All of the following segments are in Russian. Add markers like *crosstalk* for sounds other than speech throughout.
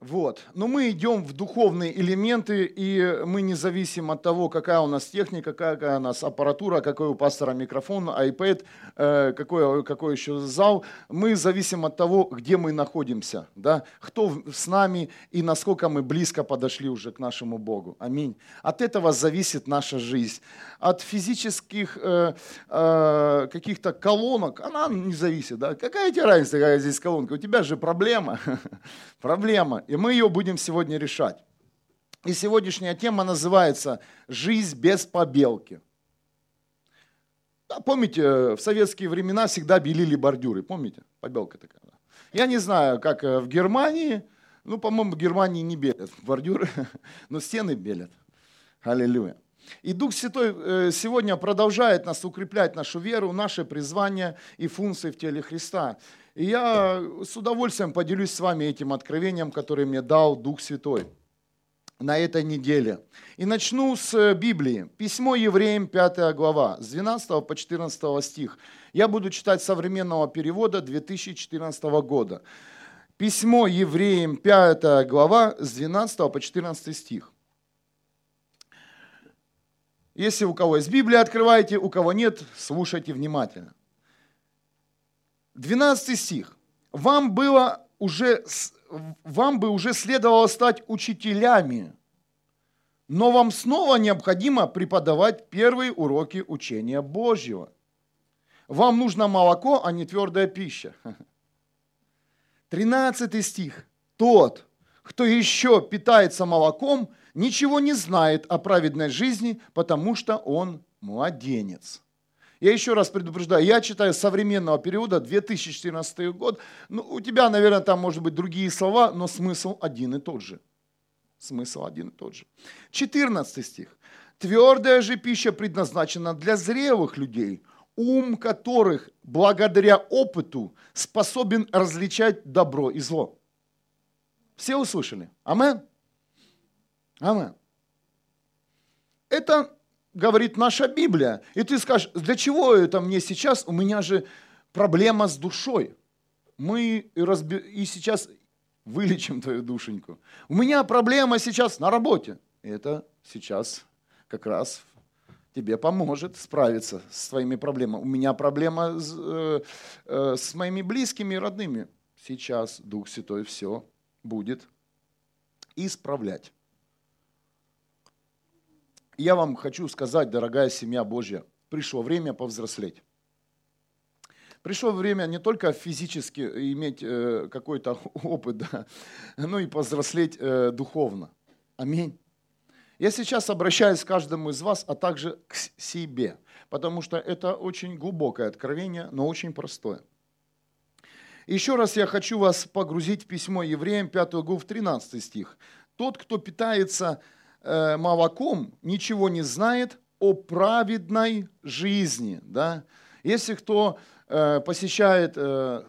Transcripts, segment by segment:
Вот. Но мы идем в духовные элементы, и мы не зависим от того, какая у нас техника, какая у нас аппаратура, какой у пастора микрофон, iPad, э, какой, какой еще зал. Мы зависим от того, где мы находимся, да? кто с нами и насколько мы близко подошли уже к нашему Богу. Аминь. От этого зависит наша жизнь. От физических э, э, каких-то колонок она не зависит. Да? Какая тебе разница, какая здесь колонка? У тебя же проблема. *laughs* проблема и мы ее будем сегодня решать. И сегодняшняя тема называется «Жизнь без побелки». Да, помните, в советские времена всегда белили бордюры, помните? Побелка такая. Да. Я не знаю, как э, в Германии, ну, по-моему, в Германии не белят бордюры, *laughs* но стены белят. Аллилуйя. И Дух Святой э, сегодня продолжает нас укреплять нашу веру, наше призвание и функции в теле Христа. И я с удовольствием поделюсь с вами этим откровением, которое мне дал Дух Святой на этой неделе. И начну с Библии. Письмо евреям, 5 глава, с 12 по 14 стих. Я буду читать современного перевода 2014 года. Письмо евреям, 5 глава, с 12 по 14 стих. Если у кого есть Библия, открывайте, у кого нет, слушайте внимательно. 12 стих. Вам, было уже, вам бы уже следовало стать учителями, но вам снова необходимо преподавать первые уроки учения Божьего. Вам нужно молоко, а не твердая пища. *laughs* 13 стих. Тот, кто еще питается молоком, ничего не знает о праведной жизни, потому что он младенец. Я еще раз предупреждаю, я читаю современного периода, 2014 год. Ну, у тебя, наверное, там может быть другие слова, но смысл один и тот же. Смысл один и тот же. 14 стих. Твердая же пища предназначена для зрелых людей, ум которых благодаря опыту способен различать добро и зло. Все услышали? Амен? Амен. Это говорит наша Библия. И ты скажешь, для чего это мне сейчас? У меня же проблема с душой. Мы разби... и сейчас вылечим твою душеньку. У меня проблема сейчас на работе. Это сейчас как раз тебе поможет справиться с твоими проблемами. У меня проблема с, э, э, с моими близкими и родными. Сейчас Дух Святой все будет исправлять я вам хочу сказать, дорогая семья Божья, пришло время повзрослеть. Пришло время не только физически иметь э, какой-то *laughs* опыт, да, но и повзрослеть э, духовно. Аминь. Я сейчас обращаюсь к каждому из вас, а также к себе, потому что это очень глубокое откровение, но очень простое. Еще раз я хочу вас погрузить в письмо евреям, 5 главу, 13 стих. Тот, кто питается Э, молоком ничего не знает о праведной жизни. Да? Если кто э, посещает э,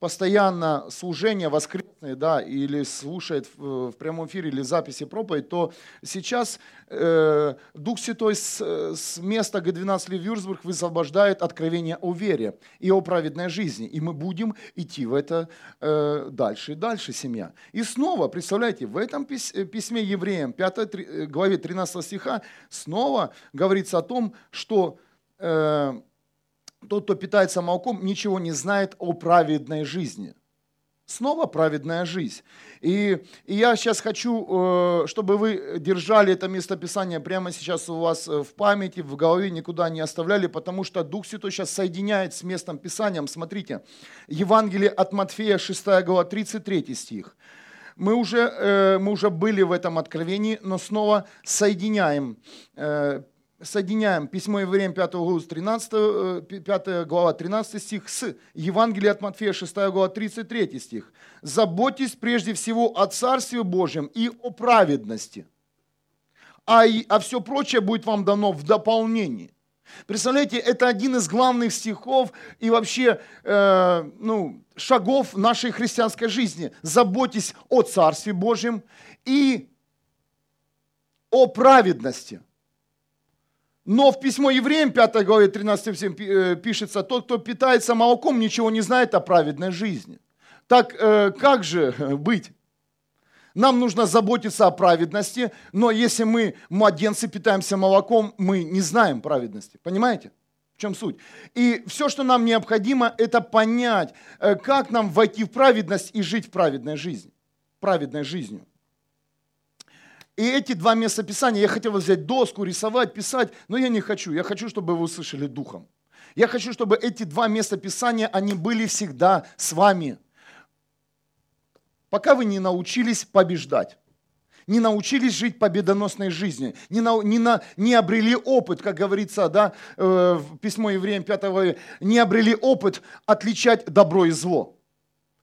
постоянно служение воскресное, да, или слушает в, в прямом эфире или записи проповедь, то сейчас э, Дух Святой с, с места Г12 Вюрсбург высвобождает откровение о вере и о праведной жизни. И мы будем идти в это э, дальше и дальше, семья. И снова, представляете, в этом письме евреям, 5 э, главе 13 стиха, снова говорится о том, что э, тот, кто питается молоком, ничего не знает о праведной жизни. Снова праведная жизнь. И, и я сейчас хочу, э, чтобы вы держали это местописание прямо сейчас у вас в памяти, в голове, никуда не оставляли, потому что Дух Святой сейчас соединяет с местом Писанием. Смотрите, Евангелие от Матфея, 6 глава, 33 стих. Мы уже, э, мы уже были в этом откровении, но снова соединяем э, соединяем письмо Евреям 5 главу 13, 5 глава 13 стих с Евангелием от Матфея 6 глава 33 стих. «Заботьтесь прежде всего о Царстве Божьем и о праведности, а, и, а все прочее будет вам дано в дополнении». Представляете, это один из главных стихов и вообще э, ну, шагов нашей христианской жизни. Заботьтесь о Царстве Божьем и о праведности – но в письмо евреям 5 главе 13 э, пишется, тот, кто питается молоком, ничего не знает о праведной жизни. Так э, как же *laughs* быть Нам нужно заботиться о праведности, но если мы, младенцы, питаемся молоком, мы не знаем праведности. Понимаете? В чем суть? И все, что нам необходимо, это понять, э, как нам войти в праведность и жить в праведной жизни. Праведной жизнью. И эти два места Писания, я хотел взять доску, рисовать, писать, но я не хочу. Я хочу, чтобы вы услышали духом. Я хочу, чтобы эти два места Писания, они были всегда с вами. Пока вы не научились побеждать не научились жить победоносной жизнью, не, на, не, на, не обрели опыт, как говорится, да, э, в письмо евреям 5 главы, не обрели опыт отличать добро и зло.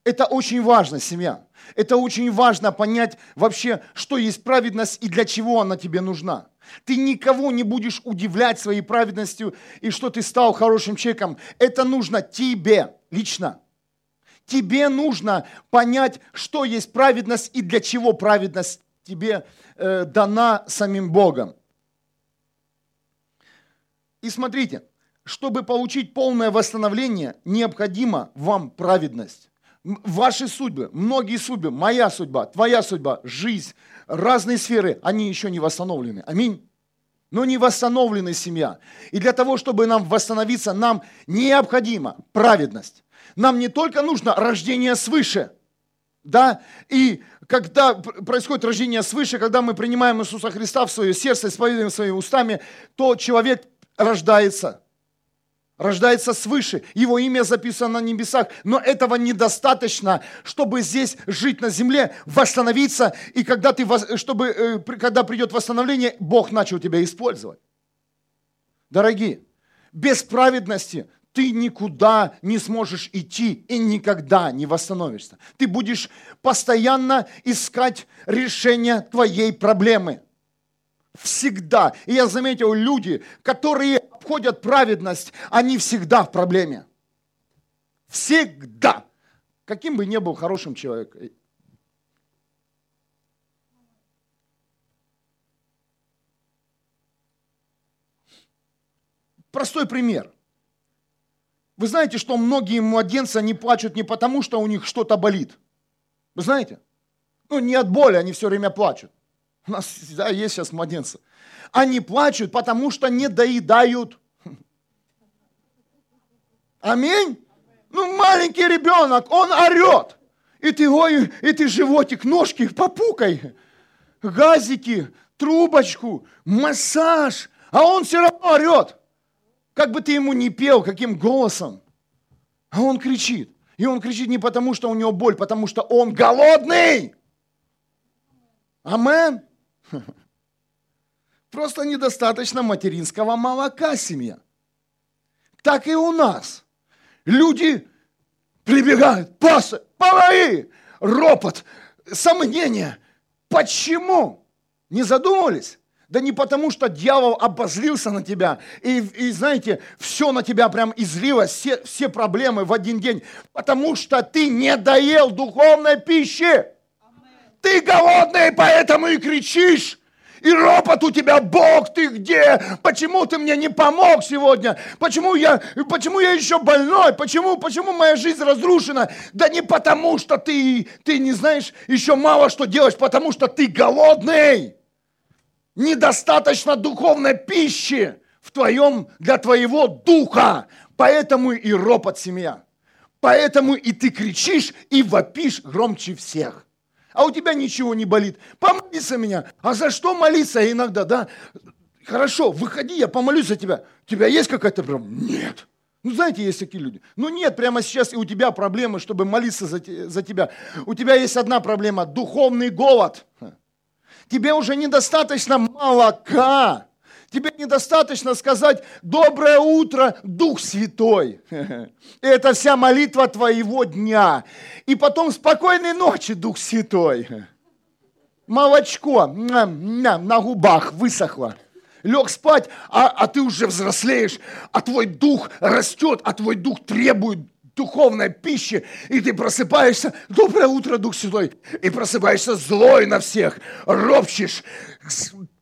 Это очень важно, семья. Это очень важно понять вообще, что есть праведность и для чего она тебе нужна. Ты никого не будешь удивлять своей праведностью и что ты стал хорошим человеком. Это нужно тебе лично. Тебе нужно понять, что есть праведность и для чего праведность тебе э, дана самим Богом. И смотрите, чтобы получить полное восстановление, необходима вам праведность. Ваши судьбы, многие судьбы, моя судьба, твоя судьба, жизнь, разные сферы, они еще не восстановлены. Аминь. Но не восстановлены семья. И для того, чтобы нам восстановиться, нам необходима праведность. Нам не только нужно рождение свыше, да, и когда происходит рождение свыше, когда мы принимаем Иисуса Христа в свое сердце, исповедуем своими устами, то человек рождается. Рождается свыше. Его имя записано на небесах. Но этого недостаточно, чтобы здесь жить на земле, восстановиться. И когда, ты, чтобы, э, когда придет восстановление, Бог начал тебя использовать. Дорогие, без праведности ты никуда не сможешь идти и никогда не восстановишься. Ты будешь постоянно искать решение твоей проблемы. Всегда. И я заметил, люди, которые обходят праведность, они всегда в проблеме. Всегда. Каким бы ни был хорошим человеком. Простой пример. Вы знаете, что многие младенцы, они плачут не потому, что у них что-то болит. Вы знаете? Ну, не от боли, они все время плачут. У нас да, есть сейчас младенцы. Они плачут, потому что не доедают. Аминь. Ну, маленький ребенок, он орет. И ты, ой, и ты животик, ножки попукай. Газики, трубочку, массаж. А он все равно орет. Как бы ты ему не пел, каким голосом, а он кричит. И он кричит не потому, что у него боль, потому что он голодный. Амен. *laughs* Просто недостаточно материнского молока семья. Так и у нас. Люди прибегают, пасы, помоги, ропот, сомнения. Почему? Не задумывались? Да не потому, что дьявол обозлился на тебя и, и знаете, все на тебя прям излилось, все, все проблемы в один день, потому что ты не доел духовной пищи. Ты голодный, поэтому и кричишь. И ропот у тебя, Бог, ты где? Почему ты мне не помог сегодня? Почему я, почему я еще больной? Почему, почему моя жизнь разрушена? Да не потому, что ты, ты не знаешь еще мало что делаешь, потому что ты голодный недостаточно духовной пищи в твоем, для твоего духа. Поэтому и ропот семья. Поэтому и ты кричишь и вопишь громче всех. А у тебя ничего не болит. Помолись за меня. А за что молиться иногда, да? Хорошо, выходи, я помолюсь за тебя. У тебя есть какая-то проблема? Нет. Ну, знаете, есть такие люди. Ну, нет, прямо сейчас и у тебя проблемы, чтобы молиться за, за тебя. У тебя есть одна проблема – духовный голод. Тебе уже недостаточно молока. Тебе недостаточно сказать «Доброе утро, Дух Святой». *laughs* Это вся молитва твоего дня. И потом «Спокойной ночи, Дух Святой». *laughs* Молочко на губах высохло. Лег спать, а, а ты уже взрослеешь, а твой дух растет, а твой дух требует духовной пищи, и ты просыпаешься, доброе утро, Дух Святой, и просыпаешься злой на всех, ропчешь,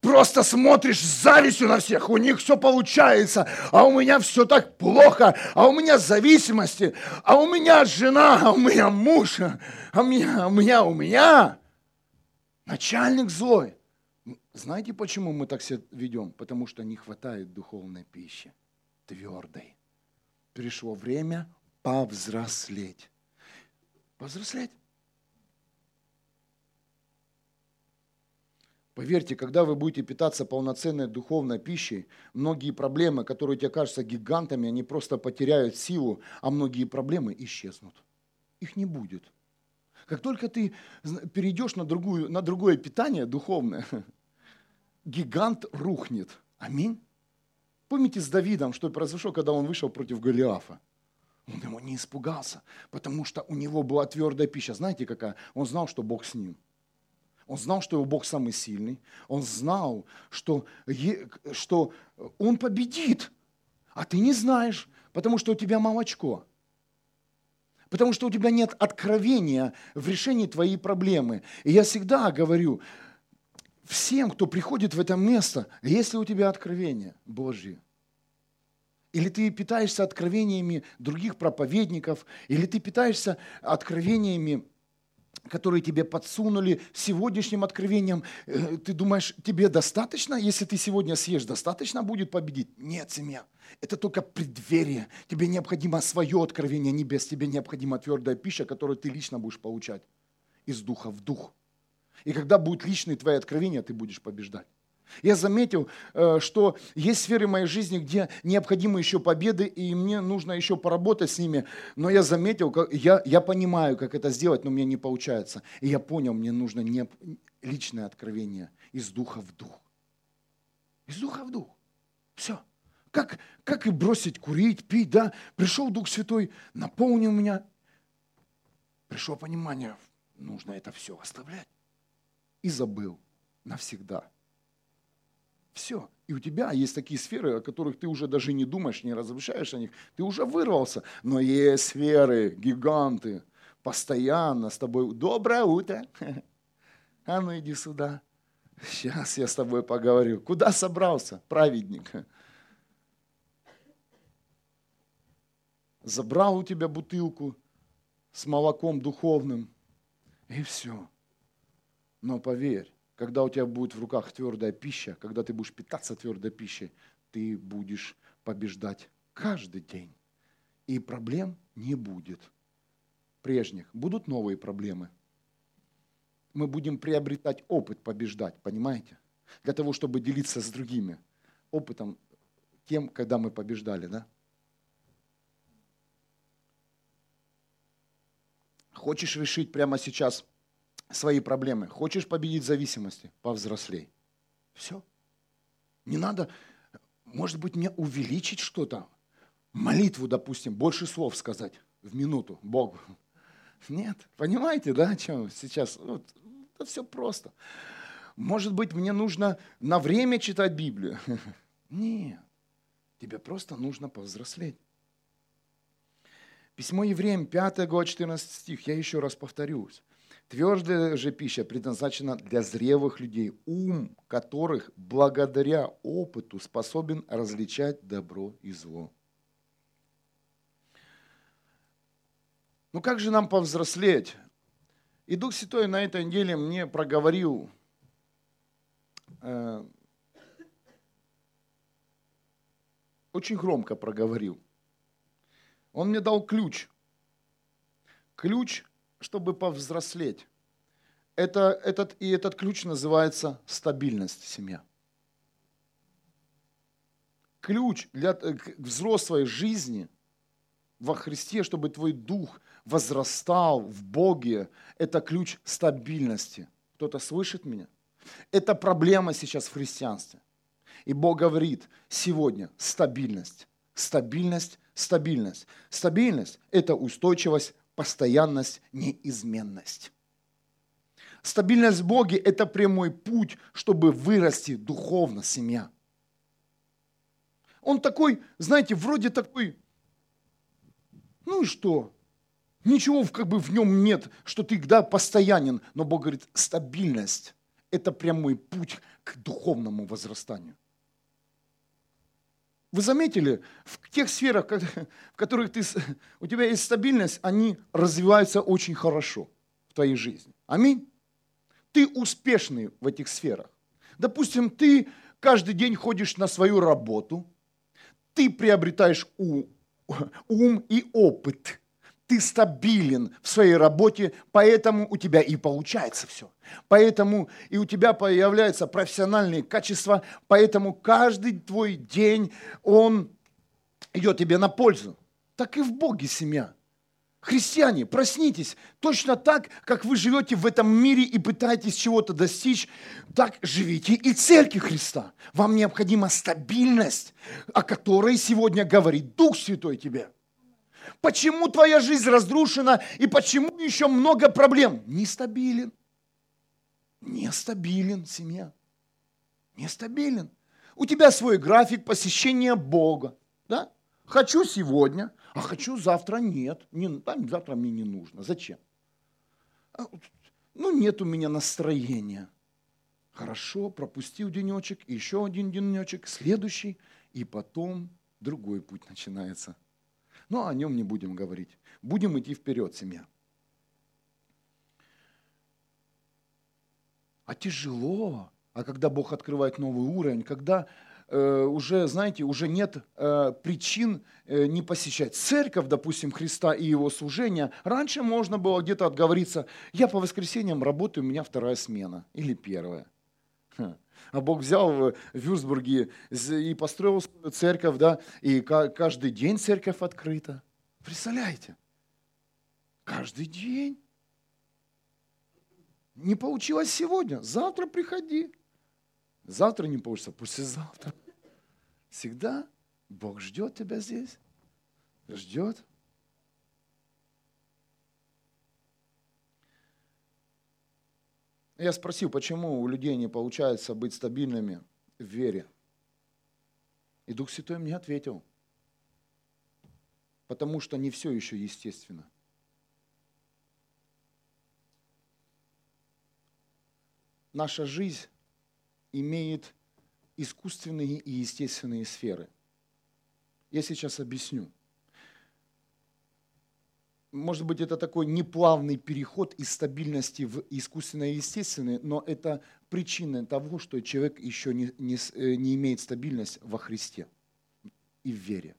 просто смотришь с завистью на всех, у них все получается, а у меня все так плохо, а у меня зависимости, а у меня жена, а у меня муж, а у меня, у меня, у меня. Начальник злой. Знаете, почему мы так себя ведем? Потому что не хватает духовной пищи, твердой. Пришло время повзрослеть. Повзрослеть. Поверьте, когда вы будете питаться полноценной духовной пищей, многие проблемы, которые тебе кажутся гигантами, они просто потеряют силу, а многие проблемы исчезнут. Их не будет. Как только ты перейдешь на, другую, на другое питание духовное, *laughs* гигант рухнет. Аминь. Помните с Давидом, что произошло, когда он вышел против Голиафа? Он ему не испугался, потому что у него была твердая пища. Знаете какая? Он знал, что Бог с ним. Он знал, что его Бог самый сильный. Он знал, что, что он победит. А ты не знаешь, потому что у тебя молочко. Потому что у тебя нет откровения в решении твоей проблемы. И я всегда говорю всем, кто приходит в это место, если у тебя откровение Божье, или ты питаешься откровениями других проповедников, или ты питаешься откровениями которые тебе подсунули сегодняшним откровением, э, ты думаешь, тебе достаточно, если ты сегодня съешь, достаточно будет победить? Нет, семья. Это только преддверие. Тебе необходимо свое откровение небес, тебе необходима твердая пища, которую ты лично будешь получать из духа в дух. И когда будут личные твои откровения, ты будешь побеждать. Я заметил, э, что есть сферы моей жизни, где необходимы еще победы, и мне нужно еще поработать с ними. Но я заметил, я, я понимаю, как это сделать, но мне не получается. И я понял, мне нужно не, личное откровение из духа в дух. Из духа в дух. Все. Как, как и бросить курить, пить, да? Пришел Дух Святой, наполнил меня. Пришло понимание, нужно это все оставлять. И забыл навсегда. Все. И у тебя есть такие сферы, о которых ты уже даже не думаешь, не размышляешь о них. Ты уже вырвался. Но есть сферы, гиганты, постоянно с тобой. Доброе утро. *laughs* А ну иди сюда. Сейчас я с тобой поговорю. Куда собрался, праведник? Забрал у тебя бутылку с молоком духовным, и все. Но поверь, когда у тебя будет в руках твердая пища, когда ты будешь питаться твердой пищей, ты будешь побеждать каждый день. И проблем не будет прежних. Будут новые проблемы. Мы будем приобретать опыт побеждать, понимаете? Для того, чтобы делиться с другими опытом тем, когда мы побеждали, да? Хочешь решить прямо сейчас свои проблемы. Хочешь победить зависимости? Повзрослей. Все. Не надо, может быть, мне увеличить что-то. Молитву, допустим, больше слов сказать в минуту Богу. Нет, понимаете, да, о чем сейчас? Ну, это все просто. Может быть, мне нужно на время читать Библию? *laughs* Нет, тебе просто нужно повзрослеть. Письмо Евреям, 5 глава, 14 стих, я еще раз повторюсь. Твердая же пища предназначена для зрелых людей, ум которых благодаря опыту способен различать добро и зло. Ну как же нам повзрослеть? И Дух Святой на этой неделе мне проговорил э, очень громко проговорил. Он мне дал ключ. Ключ чтобы повзрослеть. Это, этот, и этот ключ называется стабильность семья. Ключ для э, взрослой жизни во Христе, чтобы твой дух возрастал в Боге, это ключ стабильности. Кто-то слышит меня? Это проблема сейчас в христианстве. И Бог говорит сегодня стабильность, стабильность, стабильность. Стабильность – это устойчивость постоянность, неизменность. Стабильность в Боге – это прямой путь, чтобы вырасти духовно семья. Он такой, знаете, вроде такой, ну и что? Ничего как бы в нем нет, что ты да, постоянен. Но Бог говорит, стабильность – это прямой путь к духовному возрастанию. Вы заметили, в тех сферах, *laughs* в которых ты, *laughs* у тебя есть стабильность, они развиваются очень хорошо в твоей жизни. Аминь. ты успешный в этих сферах. Допустим, ты каждый день ходишь на свою работу, ты приобретаешь *laughs* ум, и опыт. Ты стабилен в своей работе, поэтому у тебя и получается все. Поэтому и у тебя появляются профессиональные качества, поэтому каждый твой день, он идет тебе на пользу. Так и в Боге семья. Христиане, проснитесь. Точно так, как вы живете в этом мире и пытаетесь чего-то достичь, так живите и церкви Христа. Вам необходима стабильность, о которой сегодня говорит Дух Святой тебе. Почему твоя жизнь разрушена и почему еще много проблем? Нестабилен. Нестабилен семья. Нестабилен. У тебя свой график посещения Бога. Да? Хочу сегодня, а хочу завтра нет. Не, там завтра мне не нужно. Зачем? А, ну, нет у меня настроения. Хорошо, пропустил денечек, еще один денечек, следующий, и потом другой путь начинается. Но о нем не будем говорить. Будем идти вперед, семья. А тяжело. А когда Бог открывает новый уровень, когда Э, уже, знаете, уже нет э, причин э, не посещать церковь, допустим, Христа и его служения. Раньше можно было где-то отговориться, я по воскресеньям работаю, у меня вторая смена или первая. А Бог взял в Вюрсбурге и построил церковь, да, и каждый день церковь открыта. Представляете? Каждый день. Не получилось сегодня, завтра приходи. Завтра не получится, послезавтра. Всегда Бог ждет тебя здесь. Ждет. Я спросил, почему у людей не получается быть стабильными в вере. И Дух Святой мне ответил. Потому что не все еще естественно. Наша жизнь имеет искусственные и естественные сферы. Я сейчас объясню. Может быть, это такой неплавный переход из стабильности в искусственное и естественное, но это причина того, что человек еще не, не, э, не имеет стабильность во Христе и в вере.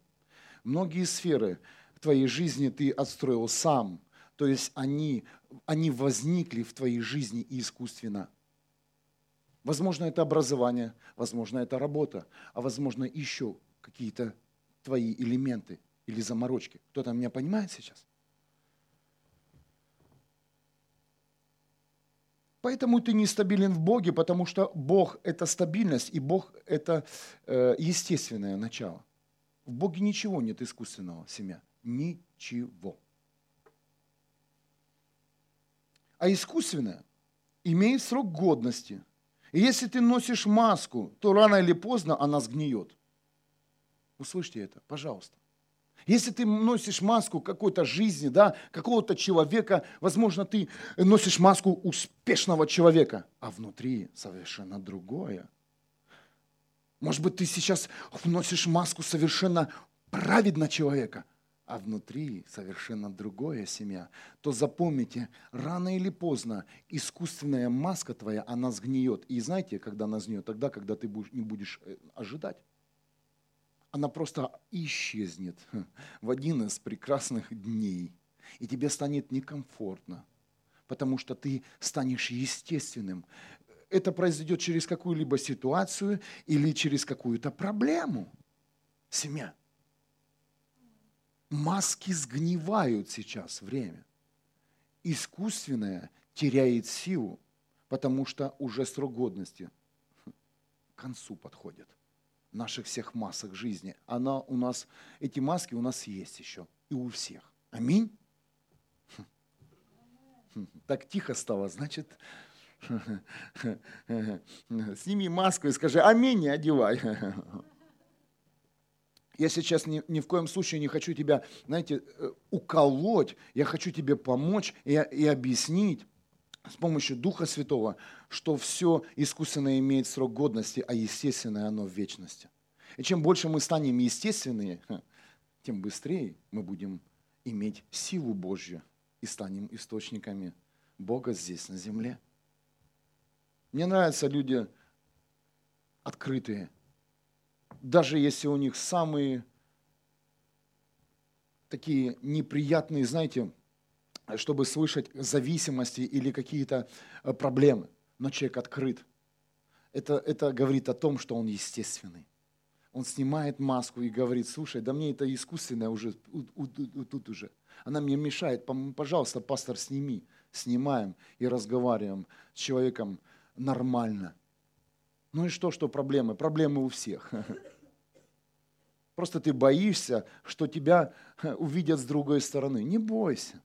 Многие сферы твоей жизни ты отстроил сам, то есть они, они возникли в твоей жизни искусственно. Возможно, это образование, возможно, это работа, а возможно, еще какие-то твои элементы или заморочки. Кто-то меня понимает сейчас? Поэтому ты нестабилен в Боге, потому что Бог – это стабильность, и Бог – это э, естественное начало. В Боге ничего нет искусственного, семья. Ничего. А искусственное имеет срок годности – и если ты носишь маску, то рано или поздно она сгниет. Услышьте это, пожалуйста. Если ты носишь маску какой-то жизни, да, какого-то человека, возможно, ты носишь маску успешного человека, а внутри совершенно другое. Может быть, ты сейчас носишь маску совершенно праведного человека – а внутри совершенно другое семья, то запомните, рано или поздно искусственная маска твоя, она сгниет. И знаете, когда она сгниет? Тогда, когда ты не будешь э, ожидать. Она просто исчезнет *laughs* в один из прекрасных дней. И тебе станет некомфортно, потому что ты станешь естественным. Это произойдет через какую-либо ситуацию или через какую-то проблему. Семья – маски сгнивают сейчас время. Искусственное теряет силу, потому что уже срок годности *laughs* к концу подходит. Наших всех масок жизни. Она у нас, эти маски у нас есть еще. И у всех. Аминь. Так тихо стало, значит, сними маску и скажи, аминь, не одевай. Я сейчас ни, ни в коем случае не хочу тебя, знаете, э, уколоть. Я хочу тебе помочь и, и объяснить с помощью Духа Святого, что все искусственное имеет срок годности, а естественное оно в вечности. И чем больше мы станем естественные, *laughs* тем быстрее мы будем иметь силу Божью и станем источниками Бога здесь, на земле. Мне нравятся люди открытые. Даже если у них самые такие неприятные, знаете, чтобы слышать зависимости или какие-то э, проблемы. Но человек открыт. Это, это говорит о том, что он естественный. Он снимает маску и говорит, слушай, да мне это искусственное уже, тут уже. Она мне мешает, пожалуйста, пастор, сними. Снимаем и разговариваем с человеком нормально. Ну и что, что проблемы? Проблемы у всех. *laughs* Просто ты боишься, что тебя увидят с другой стороны. Не бойся.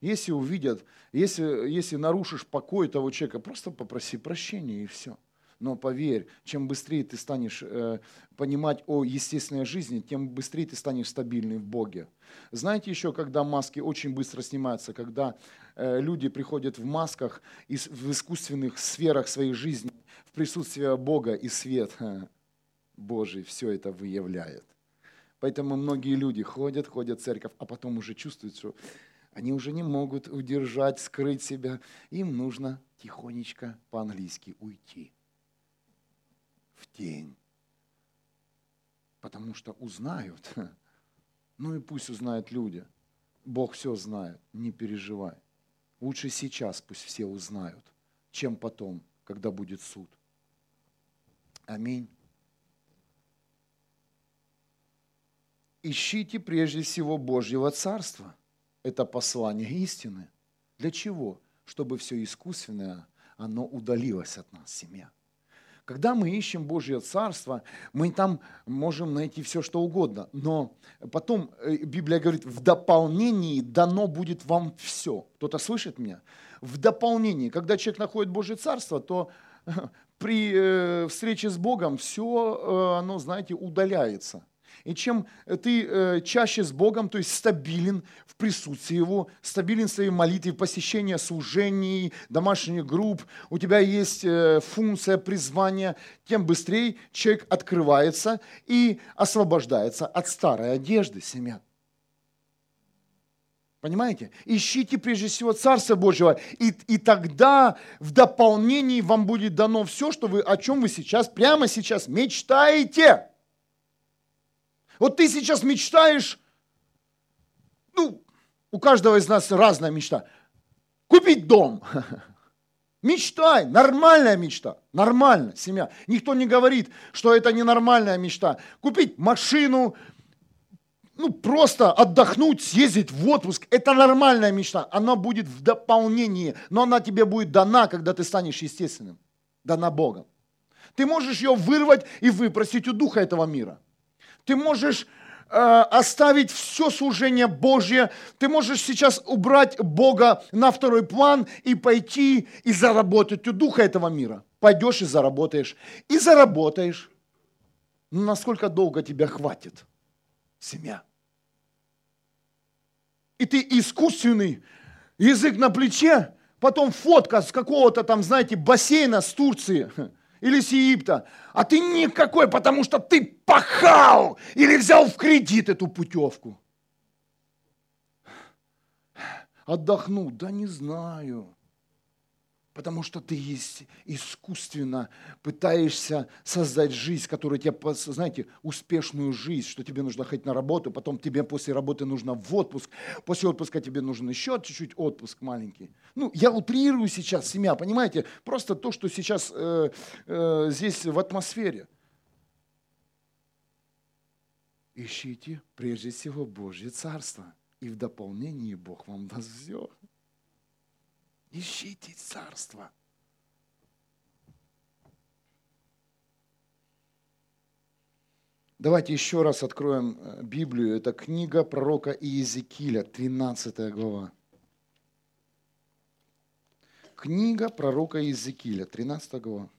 Если увидят, если, если нарушишь покой того человека, просто попроси прощения и все. Но поверь, чем быстрее ты станешь э, понимать о естественной жизни, тем быстрее ты станешь стабильным в Боге. Знаете еще, когда маски очень быстро снимаются, когда э, люди приходят в масках и в искусственных сферах своей жизни, в присутствии Бога и свет Божий все это выявляет. Поэтому многие люди ходят, ходят в церковь, а потом уже чувствуют, что они уже не могут удержать, скрыть себя. Им нужно тихонечко по-английски уйти в тень. Потому что узнают. *laughs* Ну и пусть узнают люди. Бог все знает, не переживай. Лучше сейчас пусть все узнают, чем потом, когда будет суд. Аминь. ищите прежде всего Божьего Царства. Это послание истины. Для чего? Чтобы все искусственное, оно удалилось от нас, семья. Когда мы ищем Божье Царство, мы там можем найти все, что угодно. Но потом э, Библия говорит, в дополнении дано будет вам все. Кто-то слышит меня? В дополнении, когда человек находит Божье Царство, то *laughs* при э, встрече с Богом все, э, оно, знаете, удаляется. И чем э, ты э, чаще с Богом, то есть стабилен в присутствии Его, стабилен в своей молитве, посещении служений, домашних групп, у тебя есть э, функция призвания, тем быстрее человек открывается и освобождается от старой одежды, семья. Понимаете? Ищите прежде всего Царство Божьего, и, и тогда в дополнении вам будет дано все, что вы, о чем вы сейчас, прямо сейчас мечтаете. Вот ты сейчас мечтаешь, ну, у каждого из нас разная мечта. Купить дом. *laughs* Мечтай, нормальная мечта, нормально, семья. Никто не говорит, что это ненормальная мечта. Купить машину, ну просто отдохнуть, съездить в отпуск, это нормальная мечта. Она будет в дополнении, но она тебе будет дана, когда ты станешь естественным, дана Богом. Ты можешь ее вырвать и выпросить у духа этого мира. Ты можешь э, оставить все служение Божье. Ты можешь сейчас убрать Бога на второй план и пойти и заработать у духа этого мира. Пойдешь и заработаешь. И заработаешь. Но насколько долго тебя хватит? Семья. И ты искусственный, язык на плече, потом фотка с какого-то там, знаете, бассейна с Турции – или с Египта, а ты никакой, потому что ты пахал или взял в кредит эту путевку. Отдохну, да не знаю потому что ты искусственно пытаешься создать жизнь, которая тебе, знаете, успешную жизнь, что тебе нужно ходить на работу, потом тебе после работы нужно в отпуск, после отпуска тебе нужен еще чуть-чуть отпуск маленький. Ну, я утрирую сейчас семья, понимаете, просто то, что сейчас э, э, здесь в атмосфере. Ищите прежде всего Божье Царство, и в дополнении Бог вам даст все. Ищите царство. Давайте еще раз откроем э, Библию. Это книга пророка Иезекииля, 13 глава. Книга пророка Иезекииля, 13 глава.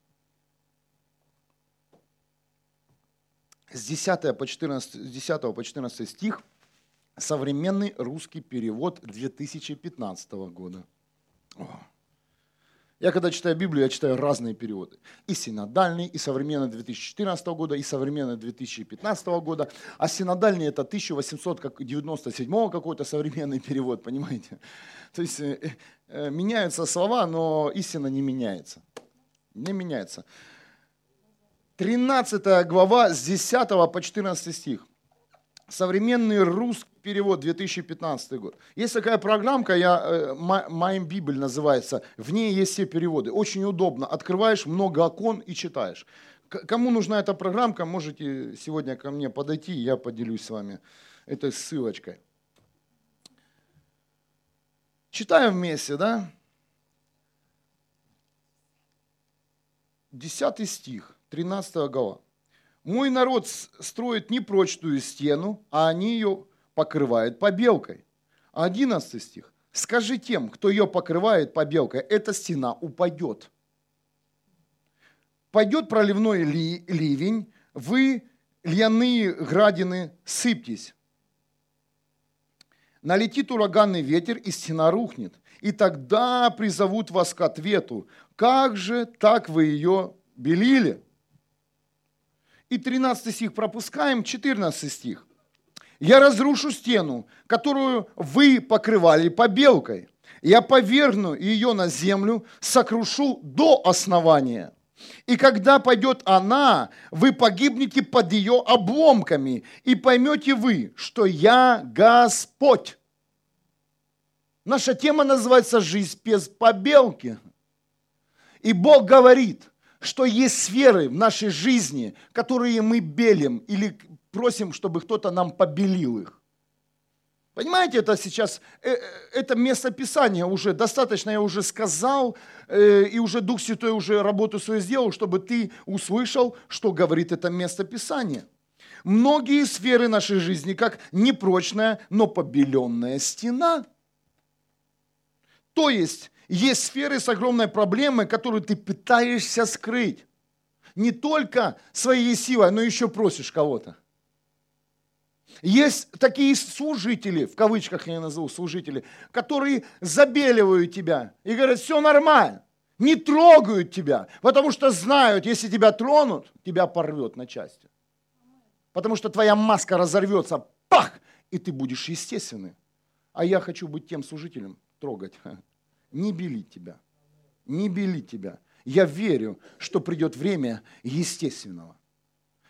С 10 по 14, с 10 по 14 стих современный русский перевод 2015 года. Я когда читаю Библию, я читаю разные переводы. И синодальный, и современный 2014 года, и современный 2015 года. А синодальный это 1897 какой-то современный перевод, понимаете? То есть э, э, меняются слова, но истина не меняется. Не меняется. 13 глава с 10 по 14 стих. Современный русский перевод 2015 год. Есть такая программка, я, э, My Bible называется, в ней есть все переводы. Очень удобно. Открываешь много окон и читаешь. Кому нужна эта программка, можете сегодня ко мне подойти, я поделюсь с вами этой ссылочкой. Читаем вместе, да? Десятый стих, 13 глава. Мой народ строит непрочную стену, а они ее покрывают побелкой. Одиннадцатый стих. Скажи тем, кто ее покрывает побелкой, эта стена упадет. Пойдет проливной ли, ливень, вы, льяные градины, сыпьтесь. Налетит ураганный ветер, и стена рухнет. И тогда призовут вас к ответу. Как же так вы ее белили? И 13 стих пропускаем, 14 стих. «Я разрушу стену, которую вы покрывали побелкой. Я поверну ее на землю, сокрушу до основания. И когда пойдет она, вы погибнете под ее обломками, и поймете вы, что я Господь». Наша тема называется «Жизнь без побелки». И Бог говорит – что есть сферы в нашей жизни, которые мы белим или просим, чтобы кто-то нам побелил их. Понимаете, это сейчас, э, э, это место Писания уже достаточно, я уже сказал, э, и уже Дух Святой уже работу свою сделал, чтобы ты услышал, что говорит это место Писания. Многие сферы нашей жизни, как непрочная, но побеленная стена. То есть, есть сферы с огромной проблемой, которую ты пытаешься скрыть. Не только своей силой, но еще просишь кого-то. Есть такие служители, в кавычках я назову служители, которые забеливают тебя и говорят, все нормально, не трогают тебя, потому что знают, если тебя тронут, тебя порвет на части. Потому что твоя маска разорвется, пах, и ты будешь естественным. А я хочу быть тем служителем, трогать не белить тебя, не белить тебя. Я верю, что придет время естественного.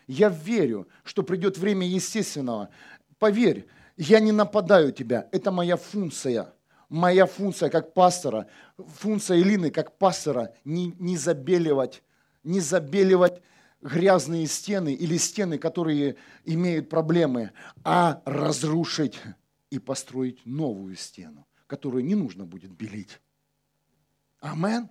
Я верю, что придет время естественного. Поверь, я не нападаю тебя, это моя функция. Моя функция как пастора, функция Илины как пастора не, не забеливать, не забеливать грязные стены или стены, которые имеют проблемы, а разрушить и построить новую стену, которую не нужно будет белить. Амен.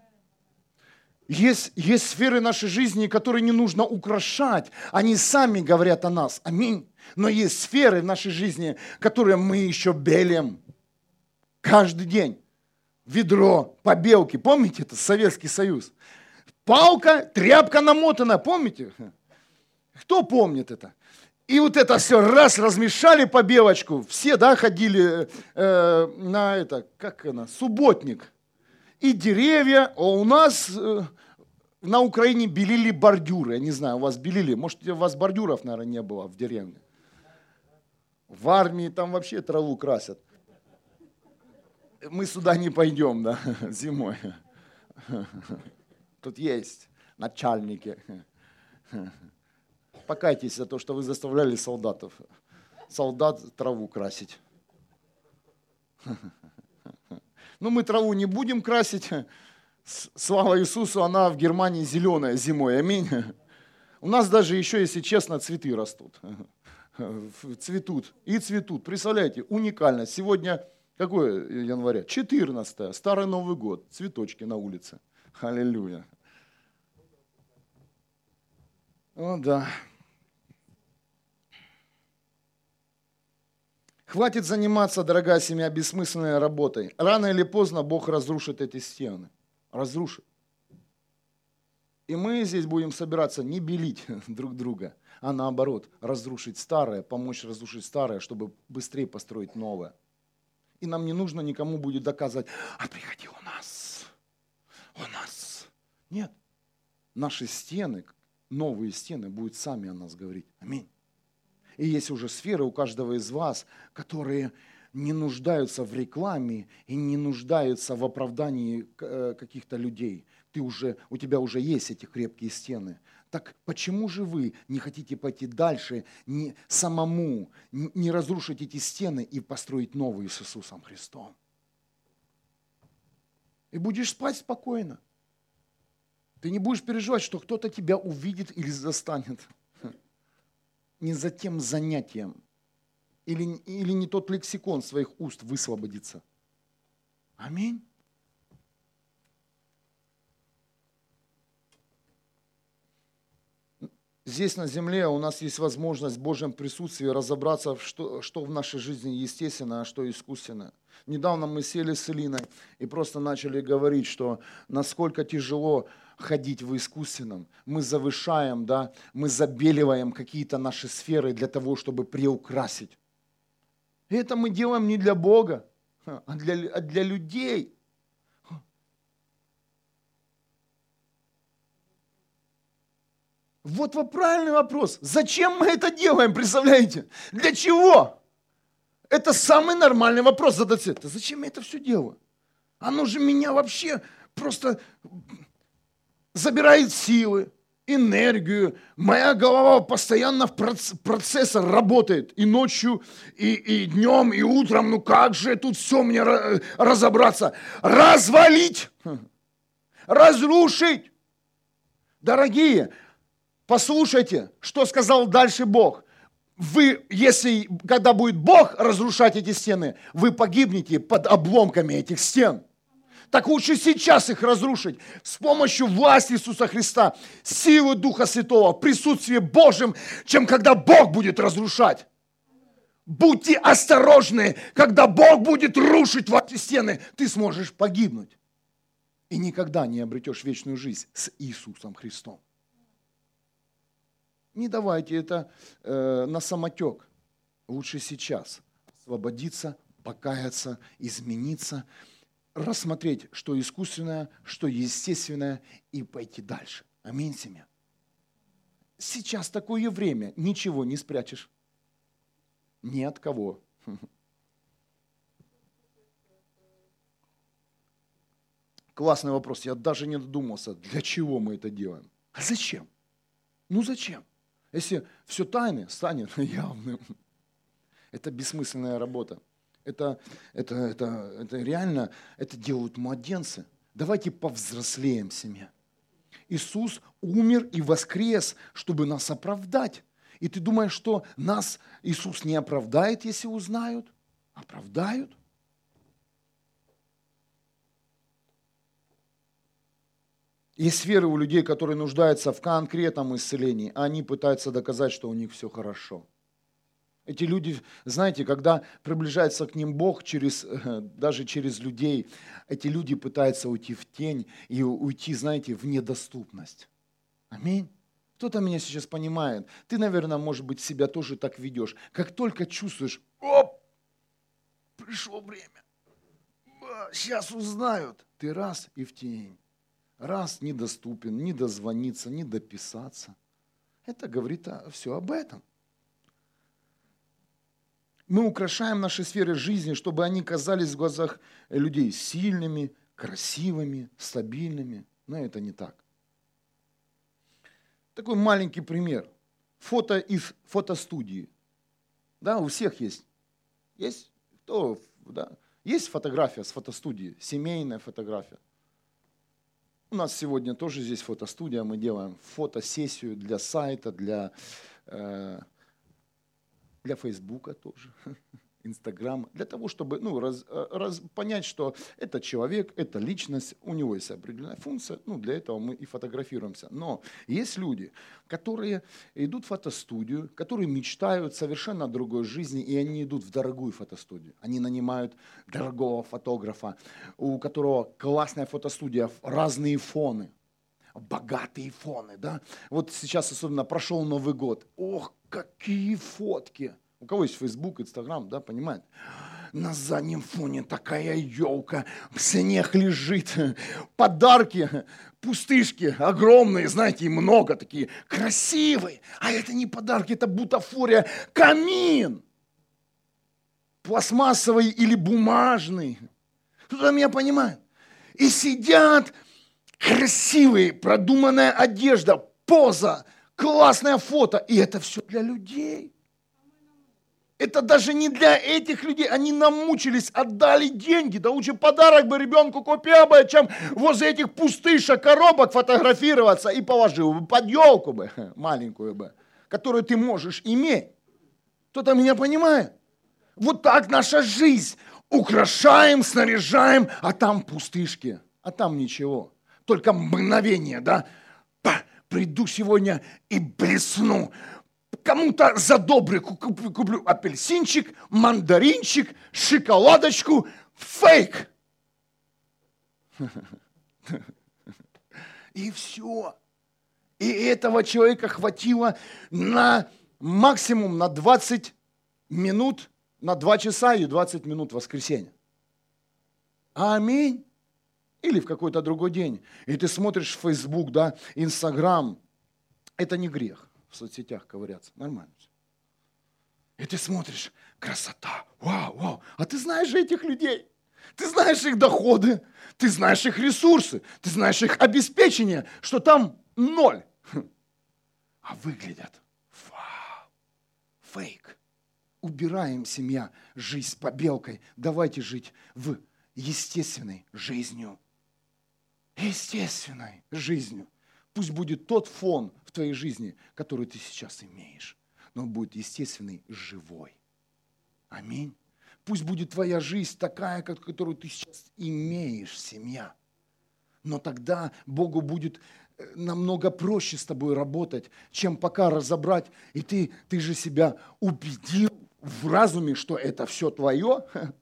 Есть, есть сферы нашей жизни, которые не нужно украшать. Они сами говорят о нас. Аминь. Но есть сферы в нашей жизни, которые мы еще белим. Каждый день. Ведро, побелки. Помните, это Советский Союз. Палка, тряпка намотана. Помните? Кто помнит это? И вот это все раз размешали побелочку. Все, да, ходили э, на это, как она, субботник и деревья. А у нас э, на Украине белили бордюры. Я не знаю, у вас белили. Может, у вас бордюров, наверное, не было в деревне. В армии там вообще траву красят. Мы сюда не пойдем, да, *laughs* зимой. *laughs* Тут есть начальники. *laughs* Покайтесь за то, что вы заставляли солдатов. Солдат траву красить. Ну, мы траву не будем красить. Слава Иисусу, она в Германии зеленая зимой. Аминь. У нас даже еще, если честно, цветы растут. Цветут и цветут. Представляете, уникально. Сегодня, какое января? 14 Старый Новый год. Цветочки на улице. Аллилуйя. О, да. Хватит заниматься, дорогая семья, бессмысленной работой. Рано или поздно Бог разрушит эти стены. Разрушит. И мы здесь будем собираться не белить *laughs* друг друга, а наоборот, разрушить старое, помочь разрушить старое, чтобы быстрее построить новое. И нам не нужно никому будет доказывать, а приходи у нас, у нас. Нет, наши стены, новые стены будут сами о нас говорить. Аминь. И есть уже сферы у каждого из вас, которые не нуждаются в рекламе и не нуждаются в оправдании э, каких-то людей. Ты уже, у тебя уже есть эти крепкие стены. Так почему же вы не хотите пойти дальше, не, самому, не разрушить эти стены и построить новую с Иисусом Христом? И будешь спать спокойно. Ты не будешь переживать, что кто-то тебя увидит или застанет. Не за тем занятием. Или, или не тот лексикон своих уст высвободится. Аминь. здесь на земле у нас есть возможность в Божьем присутствии разобраться, что, что в нашей жизни естественно, а что искусственно. Недавно мы сели с Илиной и просто начали говорить, что насколько тяжело ходить в искусственном. Мы завышаем, да, мы забеливаем какие-то наши сферы для того, чтобы приукрасить. И это мы делаем не для Бога, а для, а для людей. Вот правильный вопрос. Зачем мы это делаем, представляете? Для чего? Это самый нормальный вопрос задать. Да зачем я это все делаю? Оно же меня вообще просто забирает силы, энергию. Моя голова постоянно в процессор работает и ночью, и, и днем, и утром. Ну как же тут все мне разобраться? Развалить, разрушить. Дорогие, Послушайте, что сказал дальше Бог. Вы, если, когда будет Бог разрушать эти стены, вы погибнете под обломками этих стен. Так лучше сейчас их разрушить с помощью власти Иисуса Христа, силы Духа Святого, присутствия Божьим, чем когда Бог будет разрушать. Будьте осторожны, когда Бог будет рушить ваши стены, ты сможешь погибнуть. И никогда не обретешь вечную жизнь с Иисусом Христом. Не давайте это э, на самотек. Лучше сейчас освободиться, покаяться, измениться, рассмотреть, что искусственное, что естественное, и пойти дальше. Аминь, семья. Сейчас такое время, ничего не спрячешь. Ни от кого. *laughs* Классный вопрос. Я даже не додумался, для чего мы это делаем. А зачем? Ну зачем? Если все тайное станет *laughs* явным, это бессмысленная работа. Это, это, это, это реально, это делают младенцы. Давайте повзрослеем семья. Иисус умер и воскрес, чтобы нас оправдать. И ты думаешь, что нас Иисус не оправдает, если узнают? Оправдают. Есть сферы у людей, которые нуждаются в конкретном исцелении, а они пытаются доказать, что у них все хорошо. Эти люди, знаете, когда приближается к ним Бог через, даже через людей, эти люди пытаются уйти в тень и уйти, знаете, в недоступность. Аминь. Кто-то меня сейчас понимает. Ты, наверное, может быть, себя тоже так ведешь. Как только чувствуешь, оп, пришло время, сейчас узнают, ты раз и в тень раз недоступен, не дозвониться, не дописаться. Это говорит все об этом. Мы украшаем наши сферы жизни, чтобы они казались в глазах людей сильными, красивыми, стабильными. Но это не так. Такой маленький пример. Фото из фотостудии. Да, у всех есть. Есть? Кто? Да. Есть фотография с фотостудии, семейная фотография. У нас сегодня тоже здесь фотостудия, мы делаем фотосессию для сайта, для, э, для Фейсбука тоже. *laughs* Инстаграм, для того, чтобы ну, раз, э, раз, понять, что это человек, это личность, у него есть определенная функция, ну, для этого мы и фотографируемся. Но есть люди, которые идут в фотостудию, которые мечтают совершенно о другой жизни, и они идут в дорогую фотостудию. Они нанимают дорогого фотографа, у которого классная фотостудия, разные фоны, богатые фоны, да. Вот сейчас особенно прошел Новый год. Ох, какие фотки! У кого есть Facebook, Instagram, да, понимает? На заднем фоне такая елка, снег лежит, подарки, пустышки огромные, знаете, и много такие, красивые. А это не подарки, это бутафория, камин. пластмассовый или бумажный. Кто-то меня понимает. И сидят красивые, продуманная одежда, поза, классное фото. И это все для людей. Это даже не для этих людей. Они намучились, отдали деньги. Да лучше подарок бы ребенку купил бы, чем возле этих пустышек коробок фотографироваться и положил бы под елку бы, маленькую бы, которую ты можешь иметь. Кто-то меня понимает? Вот так наша жизнь. Украшаем, снаряжаем, а там пустышки, а там ничего. Только мгновение, да? Приду сегодня и блесну кому-то за добрый куплю, куплю апельсинчик, мандаринчик, шоколадочку, фейк. *laughs* И все. И этого человека хватило на максимум на 20 минут, на 2 часа и 20 минут в воскресенье. Аминь. Или в какой-то другой день. И ты смотришь Facebook, да, Инстаграм. Это не грех в соцсетях ковыряться. Нормально все. И ты смотришь, красота, вау, вау. А ты знаешь этих людей. Ты знаешь их доходы, ты знаешь их ресурсы, ты знаешь их обеспечение, что там ноль. А выглядят, вау, фейк. Убираем семья, жизнь с побелкой. Давайте жить в естественной жизнью. Естественной жизнью. Пусть будет тот фон в твоей жизни, который ты сейчас имеешь, но он будет естественный, живой. Аминь. Пусть будет твоя жизнь такая, которую ты сейчас имеешь, семья. Но тогда Богу будет э, намного проще с тобой работать, чем пока разобрать. И ты, ты же себя убедил в разуме, что это все твое. *laughs*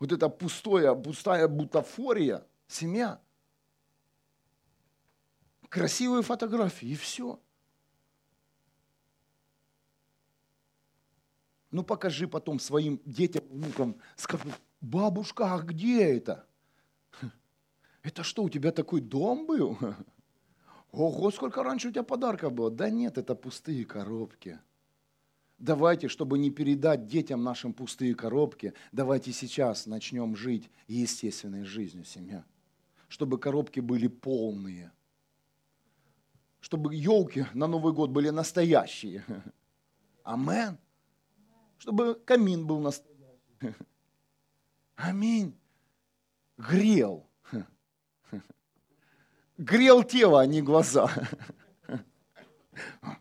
Вот это пустое, пустая бутафория, семья – красивые фотографии, и все. Ну покажи потом своим детям, внукам, скажи, бабушка, а где это? Это что, у тебя такой дом был? Ого, сколько раньше у тебя подарков было? Да нет, это пустые коробки. Давайте, чтобы не передать детям нашим пустые коробки, давайте сейчас начнем жить естественной жизнью, семья. Чтобы коробки были полные – чтобы елки на Новый год были настоящие. Амен. Чтобы камин был настоящий. Аминь. Грел. Грел тело, а не глаза.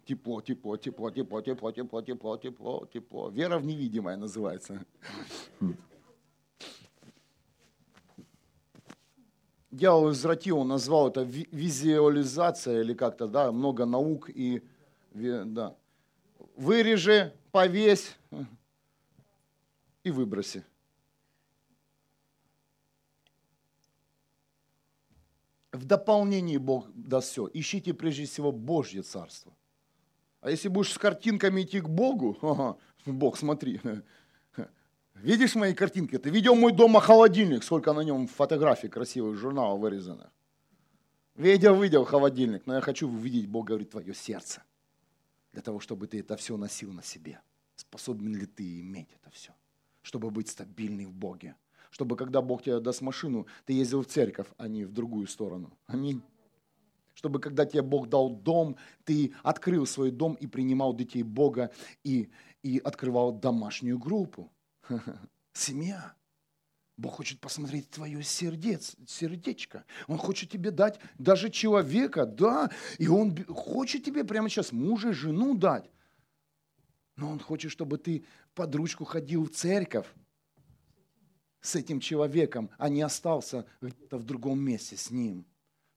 Тепло, тепло, тепло, тепло, тепло, тепло, тепло, тепло, тепло. Вера в невидимое называется. Дьявол извратил, он назвал это визуализация или как-то, да, много наук и, да. Вырежи, повесь и выброси. В дополнении Бог даст все. Ищите прежде всего Божье Царство. А если будешь с картинками идти к Богу, *laughs* ага, Бог, смотри, Видишь мои картинки? Ты видел мой дома холодильник, сколько на нем фотографий красивых, журналов вырезанных. Видел, видел холодильник, но я хочу увидеть, Бог говорит, твое сердце. Для того, чтобы ты это все носил на себе. Способен ли ты иметь это все? Чтобы быть стабильным в Боге. Чтобы когда Бог тебе даст машину, ты ездил в церковь, а не в другую сторону. Аминь. Чтобы когда тебе Бог дал дом, ты открыл свой дом и принимал детей Бога и, и открывал домашнюю группу. *laughs* Семья. Бог хочет посмотреть твое сердец, сердечко. Он хочет тебе дать даже человека, да, и Он хочет тебе прямо сейчас мужа, жену дать. Но Он хочет, чтобы ты под ручку ходил в церковь с этим человеком, а не остался где-то в другом месте с ним.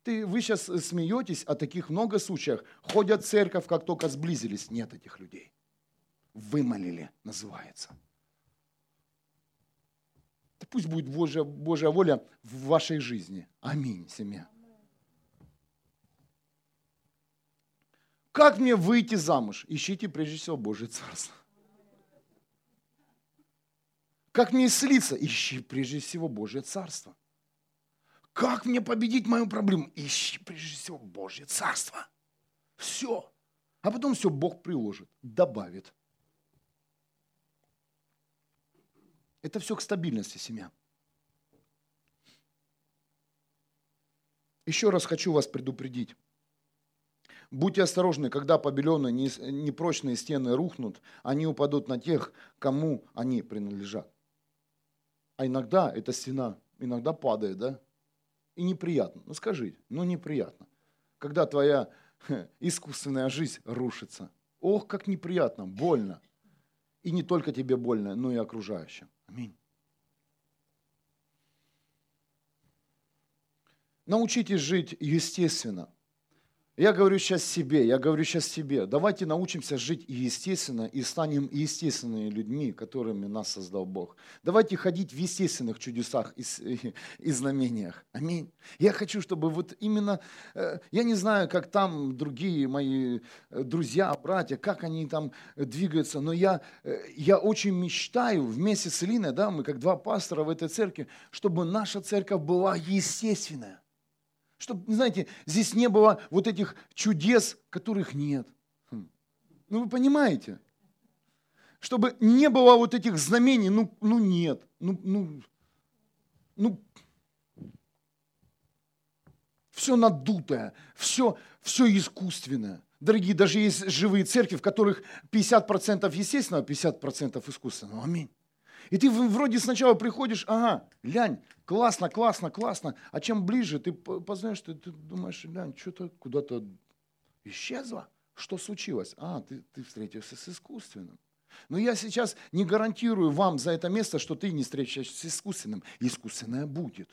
Ты, вы сейчас смеетесь, о таких много случаях. Ходят в церковь, как только сблизились. Нет этих людей. Вымолили, называется. Да пусть будет Божья, Божья воля в вашей жизни. Аминь, семья. Как мне выйти замуж? Ищите прежде всего Божье Царство. Как мне исцелиться? Ищи прежде всего Божье Царство. Как мне победить мою проблему? Ищи прежде всего Божье Царство. Все. А потом все Бог приложит, добавит. Это все к стабильности семья. Еще раз хочу вас предупредить. Будьте осторожны, когда побеленные непрочные стены рухнут, они упадут на тех, кому они принадлежат. А иногда эта стена иногда падает, да? И неприятно. Ну скажи, ну неприятно. Когда твоя искусственная жизнь рушится. Ох, как неприятно, больно. И не только тебе больно, но и окружающим. Аминь. Научитесь жить естественно – я говорю сейчас себе, я говорю сейчас себе. Давайте научимся жить естественно и станем естественными людьми, которыми нас создал Бог. Давайте ходить в естественных чудесах и, и знамениях. Аминь. Я хочу, чтобы вот именно, э, я не знаю, как там другие мои э, друзья, братья, как они там двигаются, но я, э, я очень мечтаю вместе с Илиной, да, мы как два пастора в этой церкви, чтобы наша церковь была естественная. Чтобы, знаете, здесь не было вот этих чудес, которых нет. Хм. Ну вы понимаете? Чтобы не было вот этих знамений, ну, ну нет. Ну, ну, ну, все надутое, все, все искусственное. Дорогие, даже есть живые церкви, в которых 50% естественного, 50% искусственного. Аминь. И ты вроде сначала приходишь, ага, лянь, классно, классно, классно. А чем ближе ты познаешь, ты, ты думаешь, лянь, что-то куда-то исчезло. Что случилось? А, ты, ты встретился с искусственным. Но я сейчас не гарантирую вам за это место, что ты не встретишься с искусственным. Искусственное будет.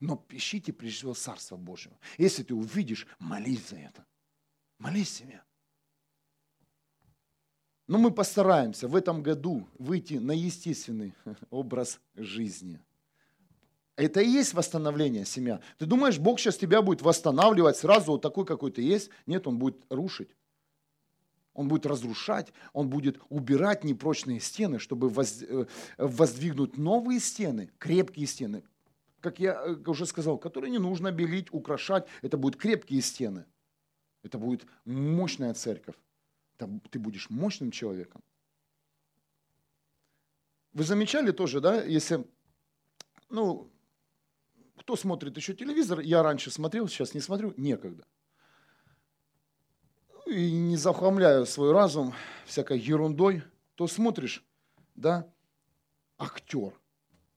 Но ищите прежде всего Царство Божьего. Если ты увидишь, молись за это. Молись себе. Но мы постараемся в этом году выйти на естественный *laughs* образ жизни. Это и есть восстановление семья. Ты думаешь, Бог сейчас тебя будет восстанавливать сразу вот такой, какой ты есть? Нет, Он будет рушить. Он будет разрушать, он будет убирать непрочные стены, чтобы э, воздвигнуть новые стены, крепкие стены. Как я э, уже сказал, которые не нужно белить, украшать. Это будут крепкие стены. Это будет мощная церковь ты будешь мощным человеком. Вы замечали тоже, да, если, ну, кто смотрит еще телевизор, я раньше смотрел, сейчас не смотрю, некогда. И не захламляю свой разум всякой ерундой, то смотришь, да, актер,